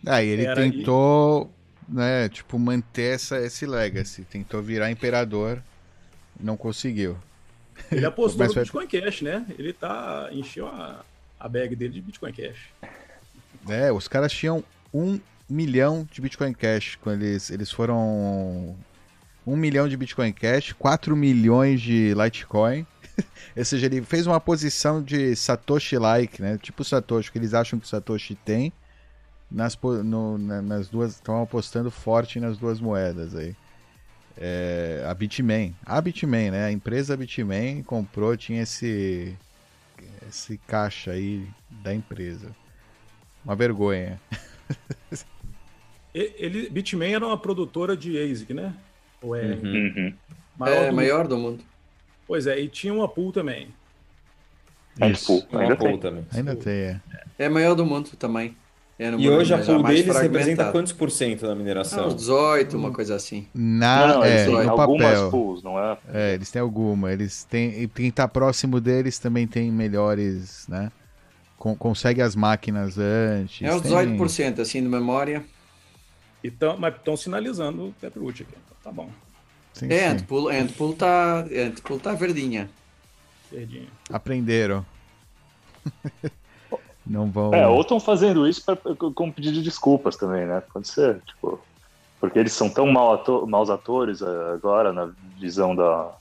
A: Aí ele era tentou, e... né, tipo, manter essa, esse legacy. Tentou virar imperador, não conseguiu.
B: Ele apostou no Bitcoin Cash, né? Ele tá. encheu a, a bag dele de Bitcoin Cash.
A: É, os caras tinham um milhão de Bitcoin Cash quando eles, eles foram. Um milhão de Bitcoin Cash, 4 milhões de Litecoin. Ou seja, ele fez uma posição de Satoshi-like, né? Tipo Satoshi, que eles acham que Satoshi tem. Nas, no, nas duas. Estão apostando forte nas duas moedas aí. É, a Bitmain. A Bitmain, né? A empresa Bitmain comprou, tinha esse. Esse caixa aí da empresa. Uma vergonha.
B: Ele, Bitmain era uma produtora de ASIC, né?
E: Ou é? Uhum. uhum. Maior, é, do maior do mundo.
B: Pois é, e tinha uma pool também.
C: Isso,
D: ainda tem. também.
A: Ainda tem,
E: é. É maior do mundo também. É
D: e hoje a pool deles representa quantos por cento da mineração?
E: Uns 18, uma coisa assim.
A: Na, não, não, é, no
C: algumas
A: papel.
C: pools, não é?
A: É, eles têm alguma. Eles têm, quem está próximo deles também tem melhores, né? Con consegue as máquinas antes.
E: É uns 18%, tem... assim, de memória.
B: Então, mas estão sinalizando o Taproot aqui. Então, tá bom.
E: Sim, é, sim. Antpool, Antpool tá, Antpool tá verdinha.
B: Verdinha.
A: Aprenderam. Não vão.
C: É, ou estão fazendo isso pra, com pedido de desculpas também, né? Pode ser, tipo. Porque eles são tão mal ator, maus atores eh, agora na visão da,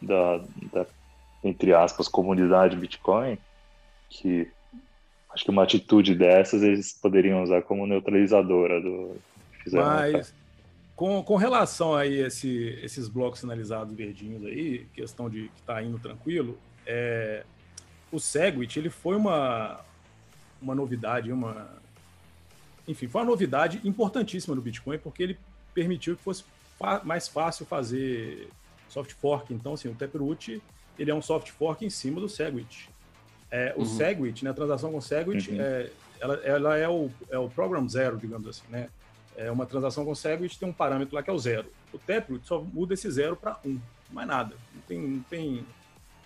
C: da, da, entre aspas, comunidade Bitcoin, que acho que uma atitude dessas eles poderiam usar como neutralizadora do.
B: Mas, com, com relação a esse, esses blocos sinalizados verdinhos aí, questão de que está indo tranquilo, é, o Segwit ele foi uma, uma novidade, uma enfim, foi uma novidade importantíssima no Bitcoin porque ele permitiu que fosse mais fácil fazer soft fork. Então, assim, o Taproot ele é um soft fork em cima do Segwit. É, o uhum. Segwit, né, a transação com o Segwit, uhum. é, ela, ela é, o, é o program zero, digamos assim, né? é, uma transação com Segwit tem um parâmetro lá que é o zero. O Taproot só muda esse zero para um, mais nada. Não tem, não tem,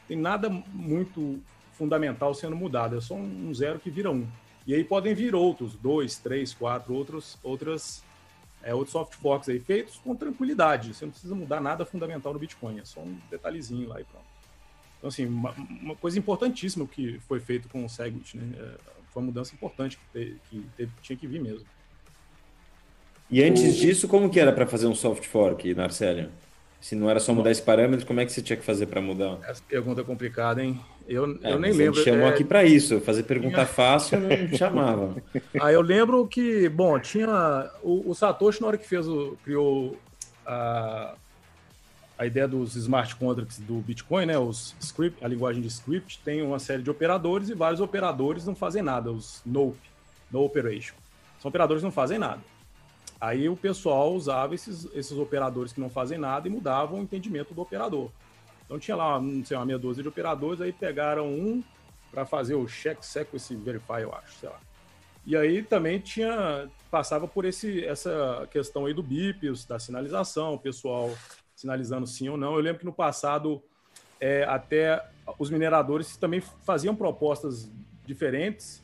B: tem nada muito fundamental sendo mudado, é só um zero que vira um. E aí podem vir outros, dois, três, quatro, outros, outras, é, outros soft forks aí feitos com tranquilidade. Você não precisa mudar nada fundamental no Bitcoin, é só um detalhezinho lá e pronto. Então, assim, uma, uma coisa importantíssima que foi feito com o Segwit, né? É, foi uma mudança importante que, te, que teve, tinha que vir mesmo.
D: E antes disso, como que era para fazer um soft fork, Narcélio? Se não era só mudar esse parâmetro, como é que você tinha que fazer para mudar?
B: Essa pergunta é complicada, hein? Eu, é, eu nem lembro.
D: A chamou é... aqui para isso, fazer pergunta fácil, não chamava.
B: Ah, eu lembro que, bom, tinha o, o, Satoshi na hora que fez o criou a, a ideia dos smart contracts do Bitcoin, né? Os script, a linguagem de script tem uma série de operadores e vários operadores não fazem nada, os NOP, no operation. São operadores que não fazem nada. Aí o pessoal usava esses, esses operadores que não fazem nada e mudavam o entendimento do operador. Então tinha lá, não sei, uma meia dúzia de operadores, aí pegaram um para fazer o check sequence verify, eu acho, sei lá. E aí também tinha passava por esse essa questão aí do BIP, da sinalização, o pessoal sinalizando sim ou não. Eu lembro que no passado é, até os mineradores também faziam propostas diferentes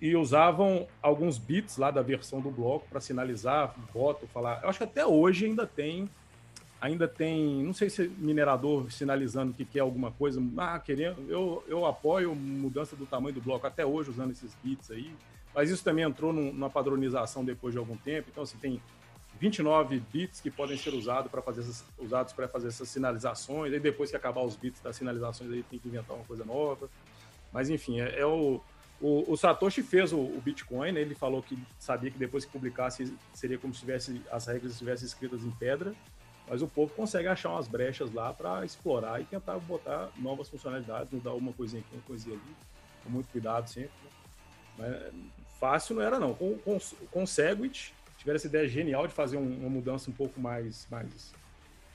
B: e usavam alguns bits lá da versão do bloco para sinalizar voto, falar. Eu acho que até hoje ainda tem, ainda tem, não sei se minerador sinalizando que quer alguma coisa. Ah, querendo, eu, eu apoio mudança do tamanho do bloco até hoje usando esses bits aí. Mas isso também entrou numa padronização depois de algum tempo. Então, assim, tem 29 bits que podem ser usados para fazer essas, usados para fazer essas sinalizações. Aí depois que acabar os bits das sinalizações, aí tem que inventar uma coisa nova. Mas enfim, é, é o o, o, Satoshi fez o, o, Bitcoin, né? ele falou que sabia que depois que publicasse seria como se tivesse, as regras estivessem escritas em pedra, mas o povo consegue achar umas brechas lá para explorar e tentar botar novas funcionalidades, mudar uma coisinha aqui, uma coisinha ali, com muito cuidado sempre. Né? Mas fácil não era não. Com, com, com o Segwit, tiveram essa ideia genial de fazer um, uma mudança um pouco mais, mais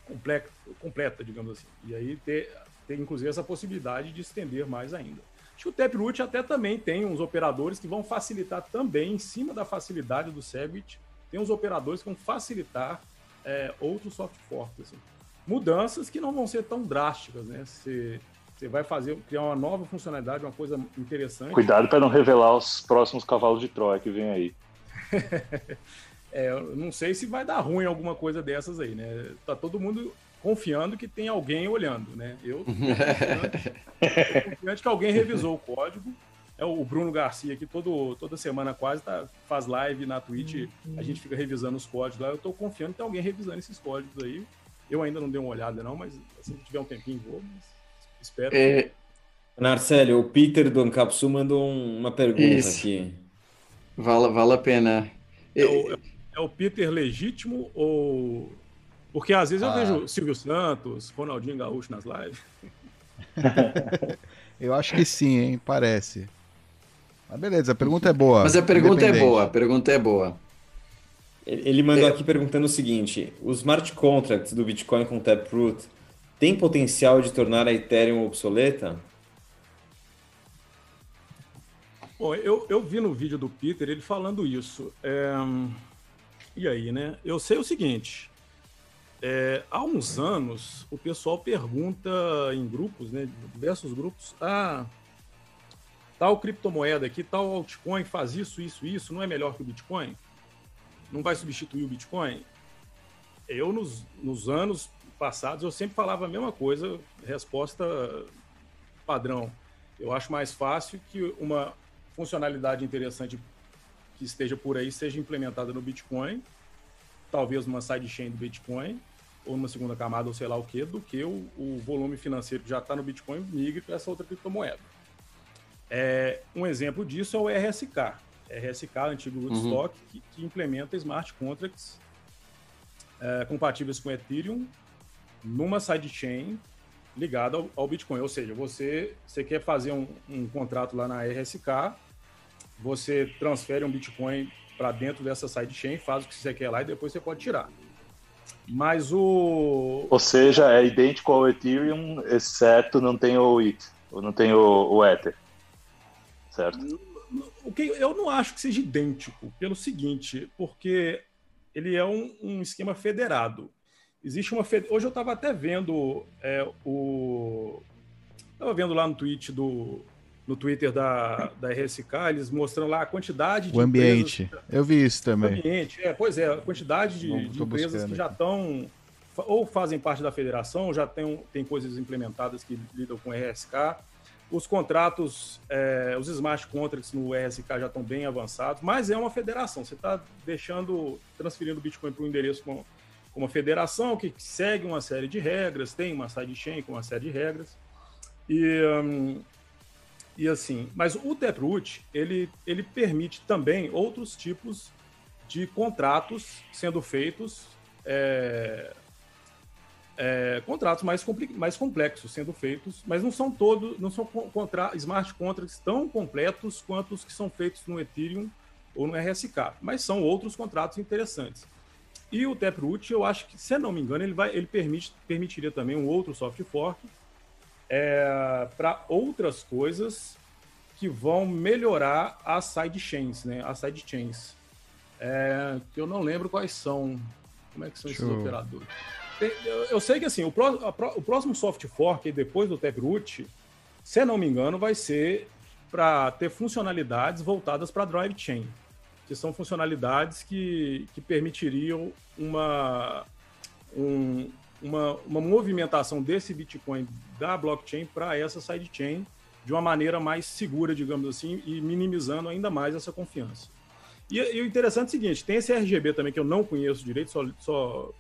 B: completa, completa, digamos assim. E aí ter, ter inclusive essa possibilidade de estender mais ainda. Acho que o Taproot até também tem uns operadores que vão facilitar também, em cima da facilidade do Segwit, tem uns operadores que vão facilitar é, outros soft forks. Assim. Mudanças que não vão ser tão drásticas, né? Você, você vai fazer, criar uma nova funcionalidade, uma coisa interessante.
C: Cuidado para não revelar os próximos cavalos de Troia que vem aí.
B: é, eu não sei se vai dar ruim alguma coisa dessas aí, né? Tá todo mundo confiando que tem alguém olhando, né? Eu tô confiante, tô confiante que alguém revisou o código. É o Bruno Garcia que todo, toda semana quase tá, faz live na Twitch, a gente fica revisando os códigos lá. Eu tô confiando que tem alguém revisando esses códigos aí. Eu ainda não dei uma olhada não, mas assim que tiver um tempinho vou, espero. É...
D: Narcélio, o Peter do Ancapsu mandou uma pergunta Isso. aqui.
E: Vale, vale a pena.
B: É o, é o Peter legítimo ou porque às vezes ah. eu vejo Silvio Santos, Ronaldinho Gaúcho nas lives.
A: eu acho que sim, hein? Parece. Mas beleza, a pergunta é boa.
E: Mas a pergunta é boa, a pergunta é boa.
D: Ele mandou é... aqui perguntando o seguinte: os smart contracts do Bitcoin com Taproot têm potencial de tornar a Ethereum obsoleta?
B: Bom, eu, eu vi no vídeo do Peter ele falando isso. É... E aí, né? Eu sei o seguinte: é, há uns anos, o pessoal pergunta em grupos, né, diversos grupos, ah, tal criptomoeda aqui, tal altcoin faz isso, isso, isso, não é melhor que o Bitcoin? Não vai substituir o Bitcoin? Eu, nos, nos anos passados, eu sempre falava a mesma coisa, resposta padrão. Eu acho mais fácil que uma funcionalidade interessante que esteja por aí seja implementada no Bitcoin talvez numa sidechain do Bitcoin, ou numa segunda camada, ou sei lá o que, do que o, o volume financeiro que já está no Bitcoin migre para essa outra criptomoeda. É, um exemplo disso é o RSK. RSK, antigo Rootstock, uhum. que, que, implementa smart contracts é, compatíveis com Ethereum numa sidechain ligada ao, ao, Bitcoin. Ou seja, você, você quer fazer um, um contrato lá na RSK, você transfere um Bitcoin para dentro dessa sidechain, faz o que você quer lá e depois você pode tirar. Mas o.
C: Ou seja, é idêntico ao Ethereum, exceto não tem o ETH, ou não tem o, o Ether. Certo?
B: O que eu não acho que seja idêntico, pelo seguinte, porque ele é um, um esquema federado. Existe uma. Hoje eu estava até vendo é, o. Estava vendo lá no tweet do, no Twitter da, da RSK, eles mostrando lá a quantidade de.
A: O ambiente. Empresas,
B: Eu
A: vi isso também.
B: O ambiente, é, pois é, a quantidade de, de empresas que já estão. Ou fazem parte da federação, já tem, tem coisas implementadas que lidam com RSK. Os contratos, é, os smart contracts no RSK já estão bem avançados, mas é uma federação. Você está deixando, transferindo o Bitcoin para um endereço com, com uma federação que segue uma série de regras, tem uma sidechain com uma série de regras. E, um, e assim, mas o Taproot, ele, ele permite também outros tipos de contratos sendo feitos, é, é, contratos mais, mais complexos sendo feitos, mas não são todos, não são contra smart contracts tão completos quanto os que são feitos no Ethereum ou no RSK, mas são outros contratos interessantes. E o Taproot, eu acho que, se não me engano, ele, vai, ele permite, permitiria também um outro soft fork é, para outras coisas que vão melhorar as sidechains, né? As sidechains. É, que eu não lembro quais são. Como é que são esses operadores? Eu, eu, sei que assim, o, pró, o próximo soft fork depois do Taproot, se não me engano, vai ser para ter funcionalidades voltadas para Drive Chain, que são funcionalidades que, que permitiriam uma, um, uma, uma movimentação desse Bitcoin da blockchain para essa sidechain de uma maneira mais segura, digamos assim, e minimizando ainda mais essa confiança. E, e, o interessante é o seguinte: tem esse RGB também que eu não conheço direito, só, só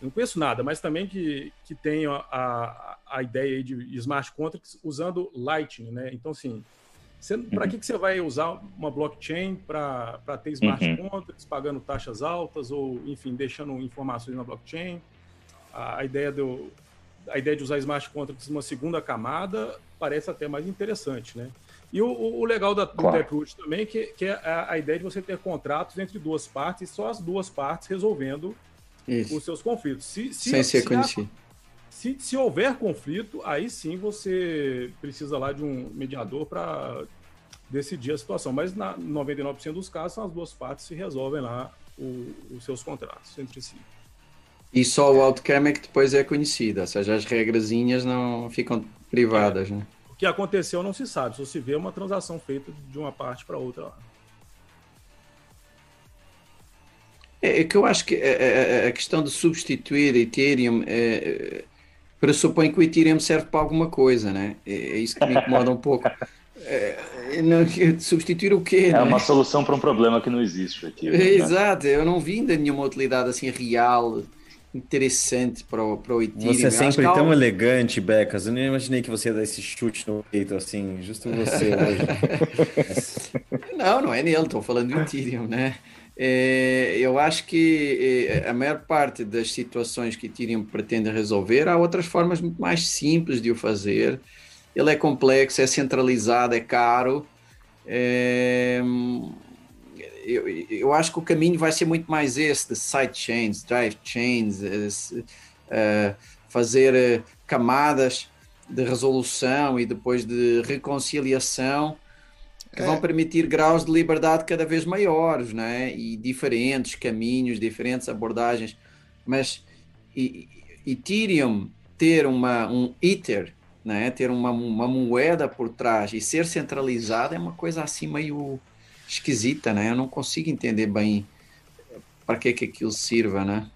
B: não conheço nada, mas também que, que tem a, a, a ideia de smart contracts usando Lightning, né? Então, assim, para uhum. que, que você vai usar uma blockchain para ter smart uhum. contracts pagando taxas altas ou, enfim, deixando informações na blockchain? A, a ideia do, a ideia de usar smart contracts numa segunda camada parece até mais interessante, né? E o, o legal da, do claro. Taproot também que, que é a, a, ideia de você ter contratos entre duas partes só as duas partes resolvendo Isso. os seus conflitos. Se, se,
E: Sem ser conhecido.
B: Se, se houver conflito, aí sim você precisa lá de um mediador para decidir a situação. Mas na 99% dos casos, as duas partes se resolvem lá o, os seus contratos entre si.
E: E só o outcome é que depois é conhecido, ou seja, as regrazinhas não ficam privadas, é. né?
B: O que aconteceu não se sabe, só se vê uma transação feita de uma parte para outra lá.
E: É, é, que eu acho que a, é, é, a, questão de substituir Ethereum é, pressupõe que o Ethereum serve para alguma coisa, né? É, é isso que me incomoda um pouco. É, não, substituir o quê?
C: É
E: né?
C: uma solução para um problema que não existe aqui. Né?
E: Exato, eu não vi ainda nenhuma utilidade assim real interessante para o, Ethereum.
D: Você é sempre tão elegante, Becas. Eu nem imaginei que você ia dar esse chute no peito assim, justo você hoje.
E: não, não é nele, estou falando do Ethereum, né? É, eu acho que é, a maior parte das situações que Ethereum pretende resolver, há outras formas muito mais simples de o fazer. Ele é complexo, é centralizado, é caro. É, eu, eu acho que o caminho vai ser muito mais esse de sidechains, drive chains, uh, fazer uh, camadas de resolução e depois de reconciliação que é. vão permitir graus de liberdade cada vez maiores, né? E diferentes caminhos, diferentes abordagens. Mas e, Ethereum ter uma, um Ether, né? Ter uma, uma moeda por trás e ser centralizada é uma coisa assim meio esquisita, né? Eu não consigo entender bem para que que aquilo sirva, né?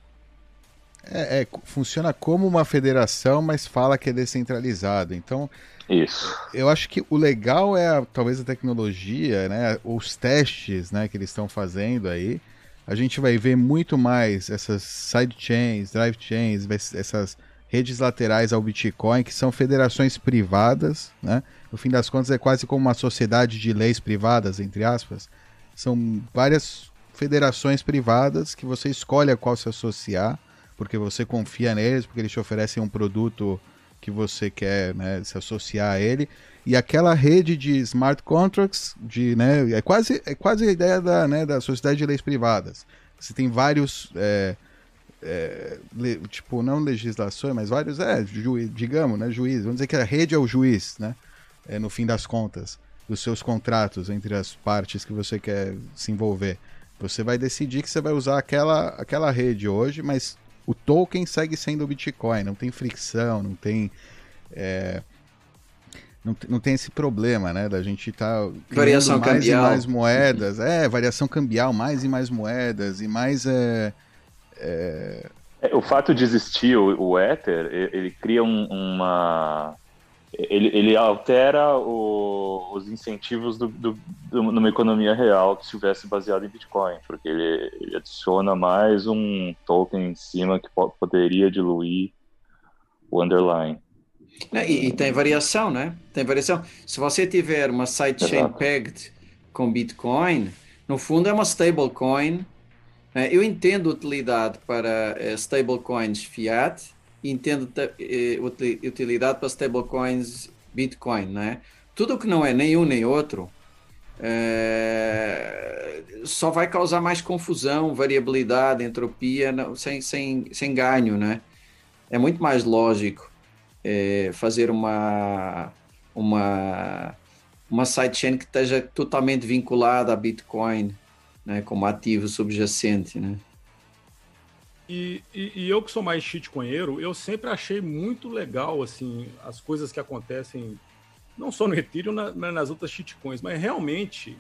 A: É, é, funciona como uma federação, mas fala que é descentralizado. Então,
C: isso.
A: Eu acho que o legal é talvez a tecnologia, né? Os testes, né, que eles estão fazendo aí. A gente vai ver muito mais essas sidechains, drive chains, essas redes laterais ao Bitcoin, que são federações privadas, né? No fim das contas, é quase como uma sociedade de leis privadas, entre aspas. São várias federações privadas que você escolhe a qual se associar, porque você confia neles, porque eles te oferecem um produto que você quer né, se associar a ele. E aquela rede de smart contracts, de, né, é, quase, é quase a ideia da, né, da sociedade de leis privadas. Você tem vários. É, é, le, tipo, não legislações, mas vários, é, juiz, digamos, né, juiz. Vamos dizer que a rede é o juiz, né? É, no fim das contas, dos seus contratos entre as partes que você quer se envolver. Você vai decidir que você vai usar aquela, aquela rede hoje, mas o token segue sendo o Bitcoin, não tem fricção, não tem. É, não, não tem esse problema, né? Da gente estar tá
E: variação
A: mais
E: cambial.
A: e mais moedas. É, variação cambial, mais e mais moedas, e mais. É, é...
C: É, o fato de existir o, o Ether, ele cria um, uma ele, ele altera o, os incentivos do, do, do, numa economia real que estivesse baseada em Bitcoin, porque ele, ele, adiciona mais um token em cima que po poderia diluir o underlying.
E: E, e, tem variação, né? Tem variação. Se você tiver uma sidechain pegged com Bitcoin, no fundo é uma stablecoin. Né? Eu entendo utilidade para uh, stablecoins fiat, entendo eh, utilidade para stablecoins Bitcoin, né? Tudo que não é nem um nem outro é, só vai causar mais confusão, variabilidade, entropia, não, sem, sem, sem ganho, né? É muito mais lógico é, fazer uma, uma, uma sidechain que esteja totalmente vinculada a Bitcoin, né, como ativo subjacente, né?
B: E, e, e, eu que sou mais shitcoinheiro, eu sempre achei muito legal assim as coisas que acontecem, não só no Ethereum, na, nas outras shitcoins, mas realmente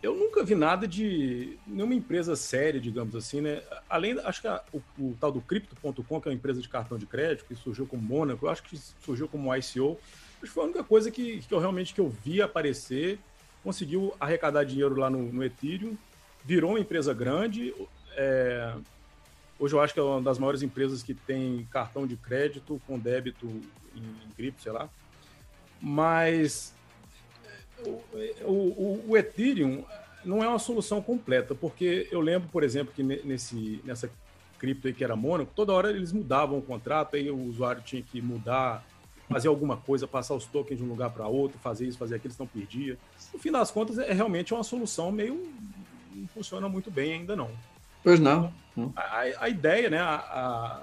B: eu nunca vi nada de nenhuma empresa séria, digamos assim, né? Além, acho que a, o, o, tal do Crypto.com, que é uma empresa de cartão de crédito, que surgiu como Monaco, eu acho que surgiu como ICO, mas foi a única coisa que, que eu realmente que eu vi aparecer, conseguiu arrecadar dinheiro lá no, no Ethereum, virou uma empresa grande, é, Hoje eu acho que é uma das maiores empresas que tem cartão de crédito com débito em, em cripto, sei lá. Mas o, o, o, Ethereum não é uma solução completa, porque eu lembro, por exemplo, que nesse, nessa cripto aí que era Mônaco, toda hora eles mudavam o contrato, aí o usuário tinha que mudar fazer alguma coisa, passar os tokens de um lugar para outro, fazer isso, fazer aquilo, senão perdia. No fim das contas, é realmente uma solução meio. não funciona muito bem ainda não.
E: Pois não.
B: A, a ideia, né? A, a...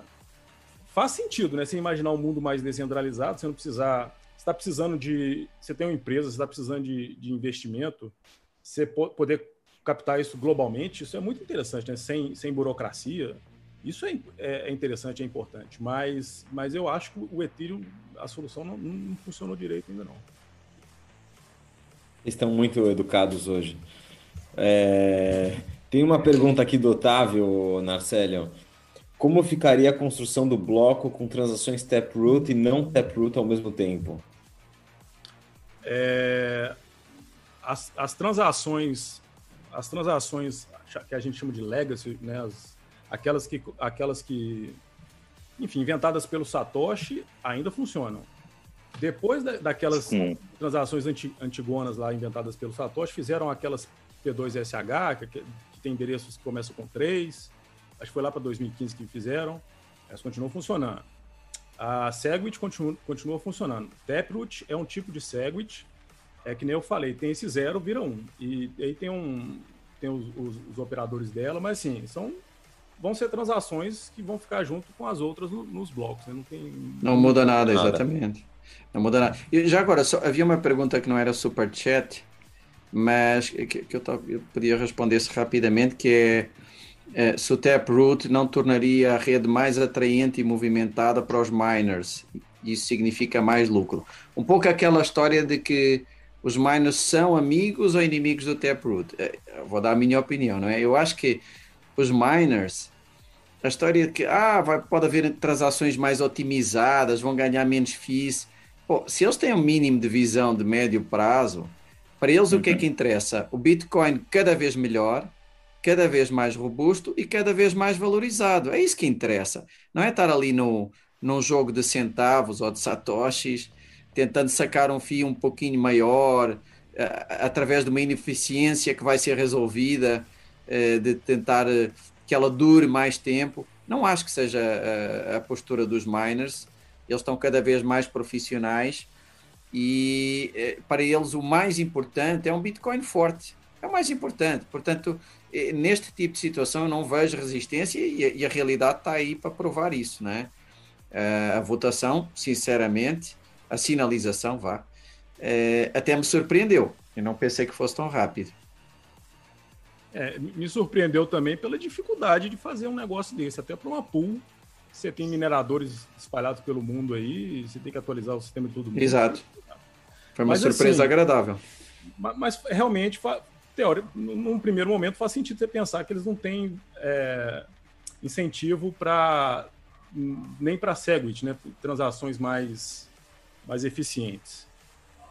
B: Faz sentido, né? Você imaginar um mundo mais descentralizado, você não precisar. Você está precisando de. Você tem uma empresa, você está precisando de, de investimento, você poder captar isso globalmente, isso é muito interessante, né? Sem, sem burocracia. Isso é, é, é interessante, é importante. Mas, mas eu acho que o Ethereum, a solução não, não funcionou direito ainda não.
D: Estão muito educados hoje. É... Tem uma pergunta aqui do Otávio, Narcélio. Como ficaria a construção do bloco com transações Taproot e não Taproot ao mesmo tempo?
B: É... As, as transações as transações que a gente chama de legacy, né, as, aquelas que aquelas que enfim, inventadas pelo Satoshi ainda funcionam. Depois da, daquelas Sim. transações anti, antigonas lá inventadas pelo Satoshi, fizeram aquelas P2SH, que, que tem endereços que começam com 3. Acho que foi lá para 2015 que fizeram. Elas continuam funcionando. A Segwit continua, continua funcionando. Taproot é um tipo de Segwit é que nem eu falei, tem esse zero, vira um. E aí tem um. Tem os, os, os operadores dela, mas assim, são. Vão ser transações que vão ficar junto com as outras no, nos blocos. Né? Não, tem,
E: não muda nada, nada, exatamente. Não muda nada. E já agora, só, havia uma pergunta que não era super chat, mas que, que eu, eu, podia responder se rapidamente, que é, é se o Taproot não tornaria a rede mais atraente e movimentada para os miners. Isso significa mais lucro. Um pouco aquela história de que os miners são amigos ou inimigos do Taproot? É, vou dar a minha opinião, não é? Eu acho que os miners, a história de que ah, vai, pode haver transações mais otimizadas, vão ganhar menos fees. Pô, se eles têm um mínimo de visão de médio prazo, para eles uhum. o que é que uhum. interessa? O Bitcoin cada vez melhor, cada vez mais robusto e cada vez mais valorizado. É isso que interessa. Não é estar ali no, num jogo de centavos ou de satoshis tentando sacar um fio um pouquinho maior, através de uma ineficiência que vai ser resolvida, eh, de tentar eh, que ela dure mais tempo. Não acho que seja a, a postura dos miners. Eles estão cada vez mais profissionais e eh, para eles o mais importante é um Bitcoin forte. É o mais importante. Portanto, neste tipo de situação eu não vejo resistência e a, e a realidade está aí para provar isso, não é? a votação, sinceramente, a sinalização, vá, até me surpreendeu. Eu não pensei que fosse tão rápido.
B: É, me surpreendeu também pela dificuldade de fazer um negócio desse, até para uma pool. Você tem mineradores espalhados pelo mundo aí, você tem que atualizar o sistema de todo mundo.
E: Exato. Foi uma mas, surpresa assim, agradável.
B: Mas, mas realmente, teórico, num primeiro momento, faz sentido você pensar que eles não têm é, incentivo para nem para Segwit, né? Transações mais mais eficientes.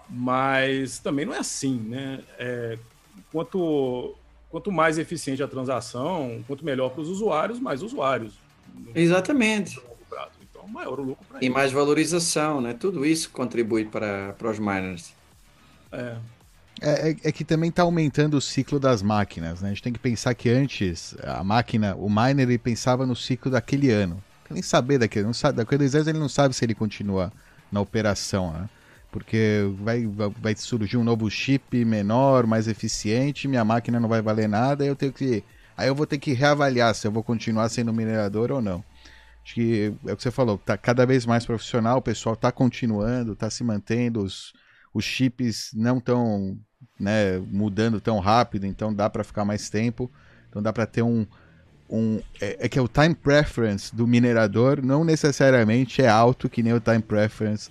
B: Mas também não é assim, né? É, quanto, quanto mais eficiente a transação, quanto melhor para os usuários, mais usuários.
E: Exatamente.
B: Então, maior o lucro para
E: E mais valorização, né? Tudo isso contribui para, para os miners.
A: É. É, é, é, que também está aumentando o ciclo das máquinas, né? A gente tem que pensar que antes a máquina, o miner, ele pensava no ciclo daquele ano. Nem saber daquele, não sabe, daqui a dois anos ele não sabe se ele continua na operação, né? Porque vai, vai surgir um novo chip menor, mais eficiente, minha máquina não vai valer nada, eu tenho que. Aí eu vou ter que reavaliar se eu vou continuar sendo minerador ou não. Acho que é o que você falou, tá cada vez mais profissional, o pessoal está continuando, está se mantendo, os, os chips não estão né, mudando tão rápido, então dá para ficar mais tempo, então dá para ter um, um é, é, que é o time preference do minerador não necessariamente é alto que nem o time preference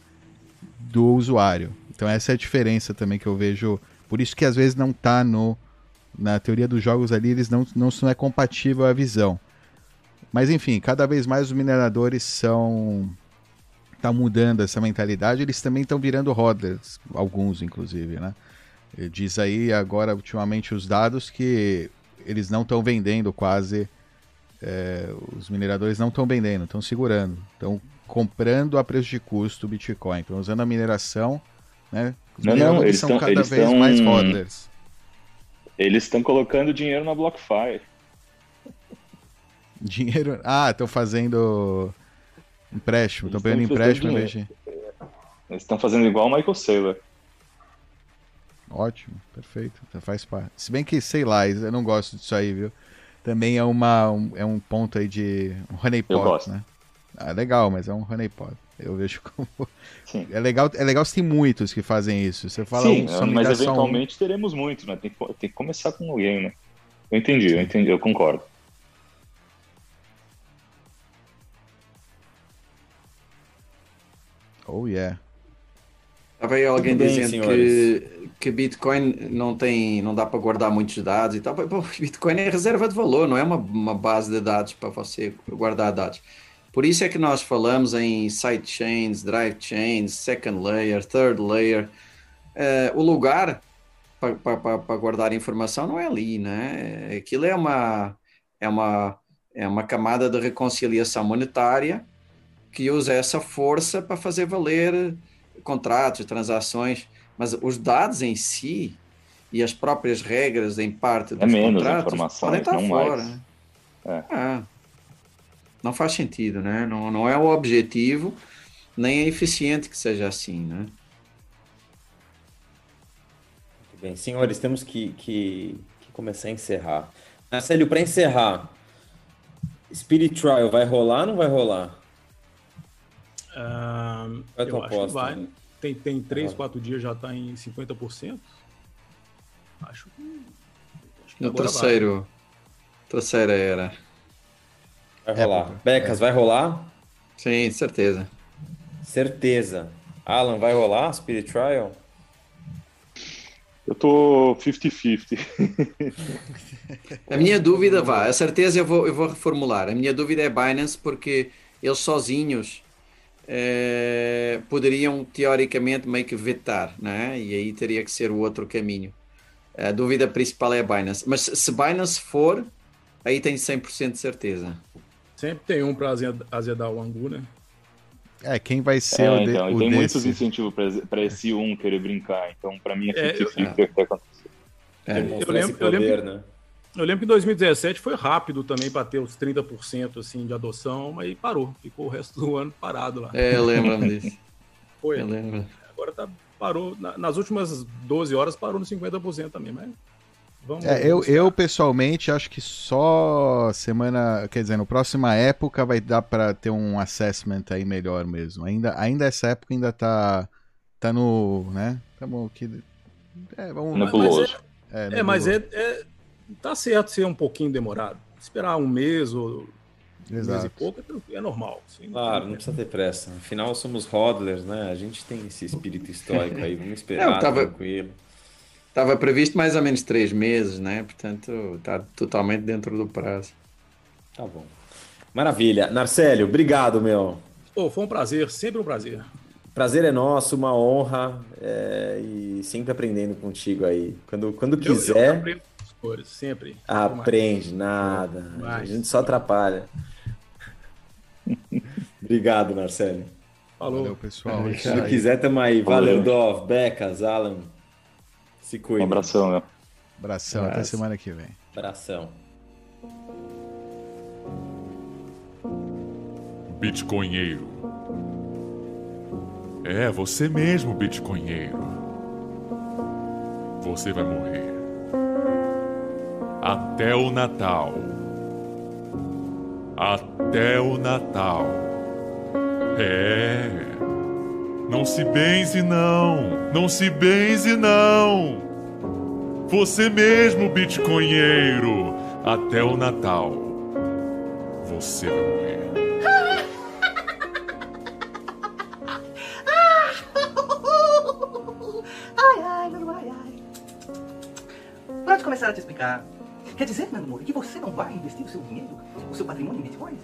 A: do usuário. Então essa é a diferença também que eu vejo. Por isso que às vezes não está no na teoria dos jogos ali eles não não, não é compatível a visão. Mas enfim, cada vez mais os mineradores são tá mudando essa mentalidade, eles também estão virando hodlers, alguns inclusive, né? Diz aí agora ultimamente os dados que eles não estão vendendo quase é, os mineradores não estão vendendo, estão segurando, estão comprando a preço de custo o Bitcoin, estão usando a mineração, né?
C: Os não, não, eles são cada eles vez tão... mais hodlers. Eles estão colocando dinheiro na BlockFi.
A: Dinheiro. Ah, estão fazendo empréstimo, estão pegando empréstimo em vez de.
C: Eles estão fazendo igual o Michael Saylor.
A: Ótimo, perfeito. Então faz parte. Se bem que, sei lá, eu não gosto disso aí, viu? Também é, uma, um, é um ponto aí de um honeypot, né? Ah, legal, mas é um honeypot. Eu vejo como. Sim. É legal, é legal se tem muitos que fazem isso. Você fala
C: Sim, um, mas eventualmente um... teremos muitos, né? Tem que, tem que começar com alguém, né? Eu entendi, Sim. eu entendi, eu concordo.
A: Oh yeah.
E: Estava aí alguém bem, dizendo que, que Bitcoin não tem, não dá para guardar muitos dados e tal. Bom, Bitcoin é reserva de valor, não é uma, uma base de dados para você guardar dados. Por isso é que nós falamos em sidechains, drive chains, second layer, third layer. Uh, o lugar para guardar informação não é ali, né? Aquilo é uma, é uma, é uma camada de reconciliação monetária que usa essa força para fazer valer contratos, transações, mas os dados em si e as próprias regras em parte
C: dos é menos contratos podem estar fora. Mais.
E: Né? É. Ah, não faz sentido, né? Não, não é o objetivo, nem é eficiente que seja assim, né?
D: Muito bem, senhores, temos que, que, que começar a encerrar. Marcelo, para encerrar, Spirit Trial vai rolar ou não vai rolar?
B: Uh, eu acho que vai. Né? Tem, tem 3, 4 dias já está em 50%. Acho que.
E: Acho que no terceiro. Vai. Terceira era.
D: Vai rolar. É, Becas, vai rolar?
E: Sim, certeza.
D: Certeza. Alan, vai rolar Spirit Trial?
C: Eu tô 50-50.
E: a minha dúvida, vá, a certeza eu vou, eu vou reformular. A minha dúvida é Binance porque eles sozinhos é, poderiam, teoricamente, meio que vetar, né? e aí teria que ser o outro caminho. A dúvida principal é a Binance. Mas se Binance for, aí tenho 100% de certeza.
B: Sempre tem um para azedar o angu, né?
A: É, quem vai ser é,
C: o, de, então, o tem desse? muitos incentivos para esse um querer brincar, então para mim é 50-50 é, que vai acontecer.
B: É, eu, lembro, poder, eu, lembro, né? eu lembro que 2017 foi rápido também para ter os 30% assim, de adoção, mas parou. Ficou o resto do ano parado lá.
E: É, eu lembro disso.
B: Foi.
E: Eu lembro.
B: Agora tá, parou. nas últimas 12 horas parou no 50% também, mas
A: Vamos é, eu, eu pessoalmente acho que só semana, quer dizer, no próxima época vai dar para ter um assessment aí melhor mesmo. Ainda, ainda essa época ainda tá tá no, né? Tamo aqui
C: é, vamos nebuloso.
B: Mas é, é, é, mas é, é, tá certo ser um pouquinho demorado. Esperar um mês ou Exato. um mês e pouco é, é normal.
D: Sim, claro, não precisa ter pressa. Afinal somos hodlers, né? A gente tem esse espírito histórico aí, vamos esperar, tava... tranquilo.
E: Estava previsto mais ou menos três meses, né? Portanto, está totalmente dentro do prazo.
D: Tá bom. Maravilha. Narcélio, obrigado, meu.
B: Oh, foi um prazer, sempre um prazer.
D: Prazer é nosso, uma honra é, e sempre aprendendo contigo aí. Quando, quando quiser. Eu, eu aprendo
B: cores, sempre.
D: Aprende, nada. Mais. A gente só atrapalha. Obrigado, Marcelo.
A: Falou. Valeu, pessoal.
D: Quando quiser, tamo aí. Valeu, Dov, Becas, Alan. Se cuida.
C: Um abração, meu.
A: Abração, até semana que vem.
D: Abração.
F: Bitcoinheiro. É, você mesmo, Bitcoinheiro. Você vai morrer. Até o Natal. Até o Natal. É. Não se benze, não. Não se benze, não. Você mesmo, bitcoinheiro. Até o Natal. Você vai morrer.
G: ai, ai, ai, ai. Pode começar a te explicar. Quer dizer, meu amor, que você não vai investir o seu dinheiro, o seu patrimônio em bitcoins?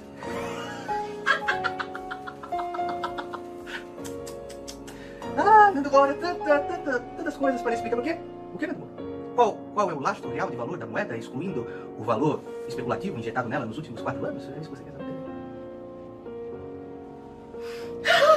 G: Ah, meu Glória, tantas coisas para explicar. O quê? O quê, meu amor? Qual, qual é o lastro real de valor da moeda, excluindo o valor especulativo injetado nela nos últimos quatro anos? É isso que você quer saber?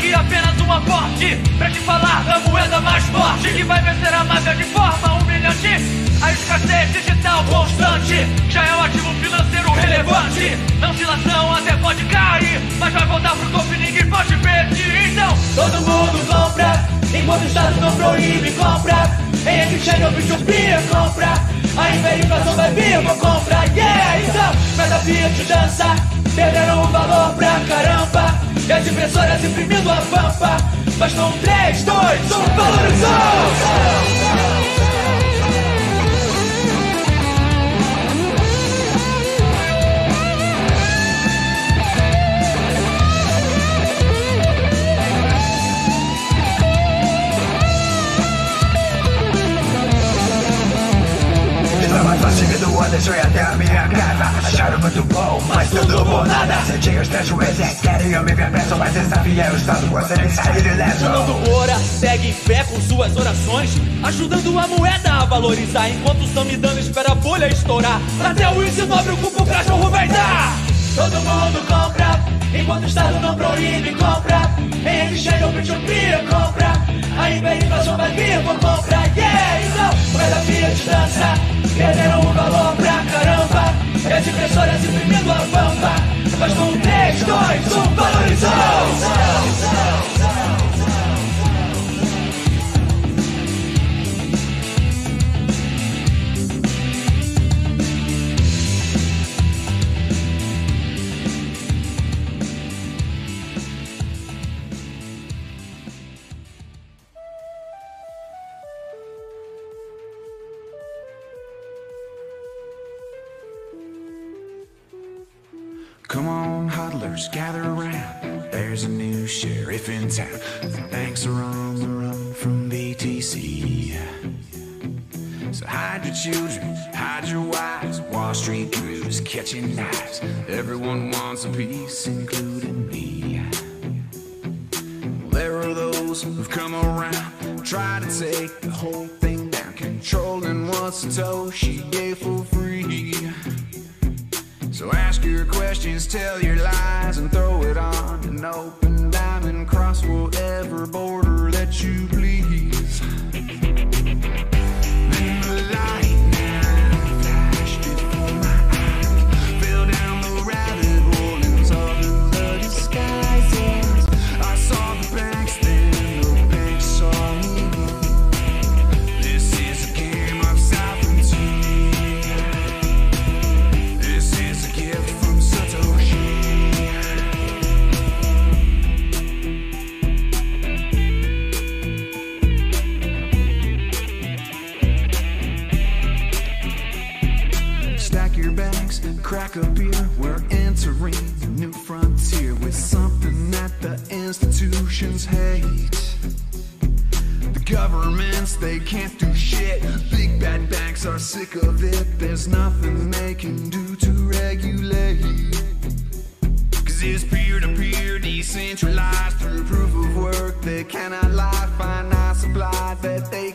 H: Aqui apenas um aporte pra te falar da moeda mais forte que vai vencer a máfia de forma humilhante. A escassez digital constante já é um ativo financeiro relevante. Na oscilação até pode cair, mas vai voltar pro topo e ninguém pode perder. Então, todo mundo compra, enquanto o Estado não proíbe, compra. Em exchange ou Bitcoin, compra. A hiperinflação vai vir, vou comprar, yeah! Então, cada Fiat dança, perderam o valor pra caramba. E as impressoras imprimindo a pampa. Mas com 3, 2, 1, valorizou!
I: Indivíduo deixou até a minha casa. Acharam muito bom, mas tudo por nada. Senti os prejuízos, querem eu me ver preso Mas desafia o Estado, você nem sair ileso
H: Fernando ora, segue em fé com suas orações. Ajudando a moeda a valorizar. Enquanto estão me dando, espera a bolha estourar. Até o índice nobre, o cupo cachorro vai dar Todo mundo compra, enquanto o Estado não proíbe, compra. Em exchange ou Bitcoin, compra. A hiperinflação vai vir, vou comprar, yeah Então, moeda Fiat dança, perderam o valor pra caramba. E as impressoras imprimindo a pampa Mas com 3, 2, 1, valorizou!
J: Peer decentralized through proof of work. They cannot lie, finite supply that they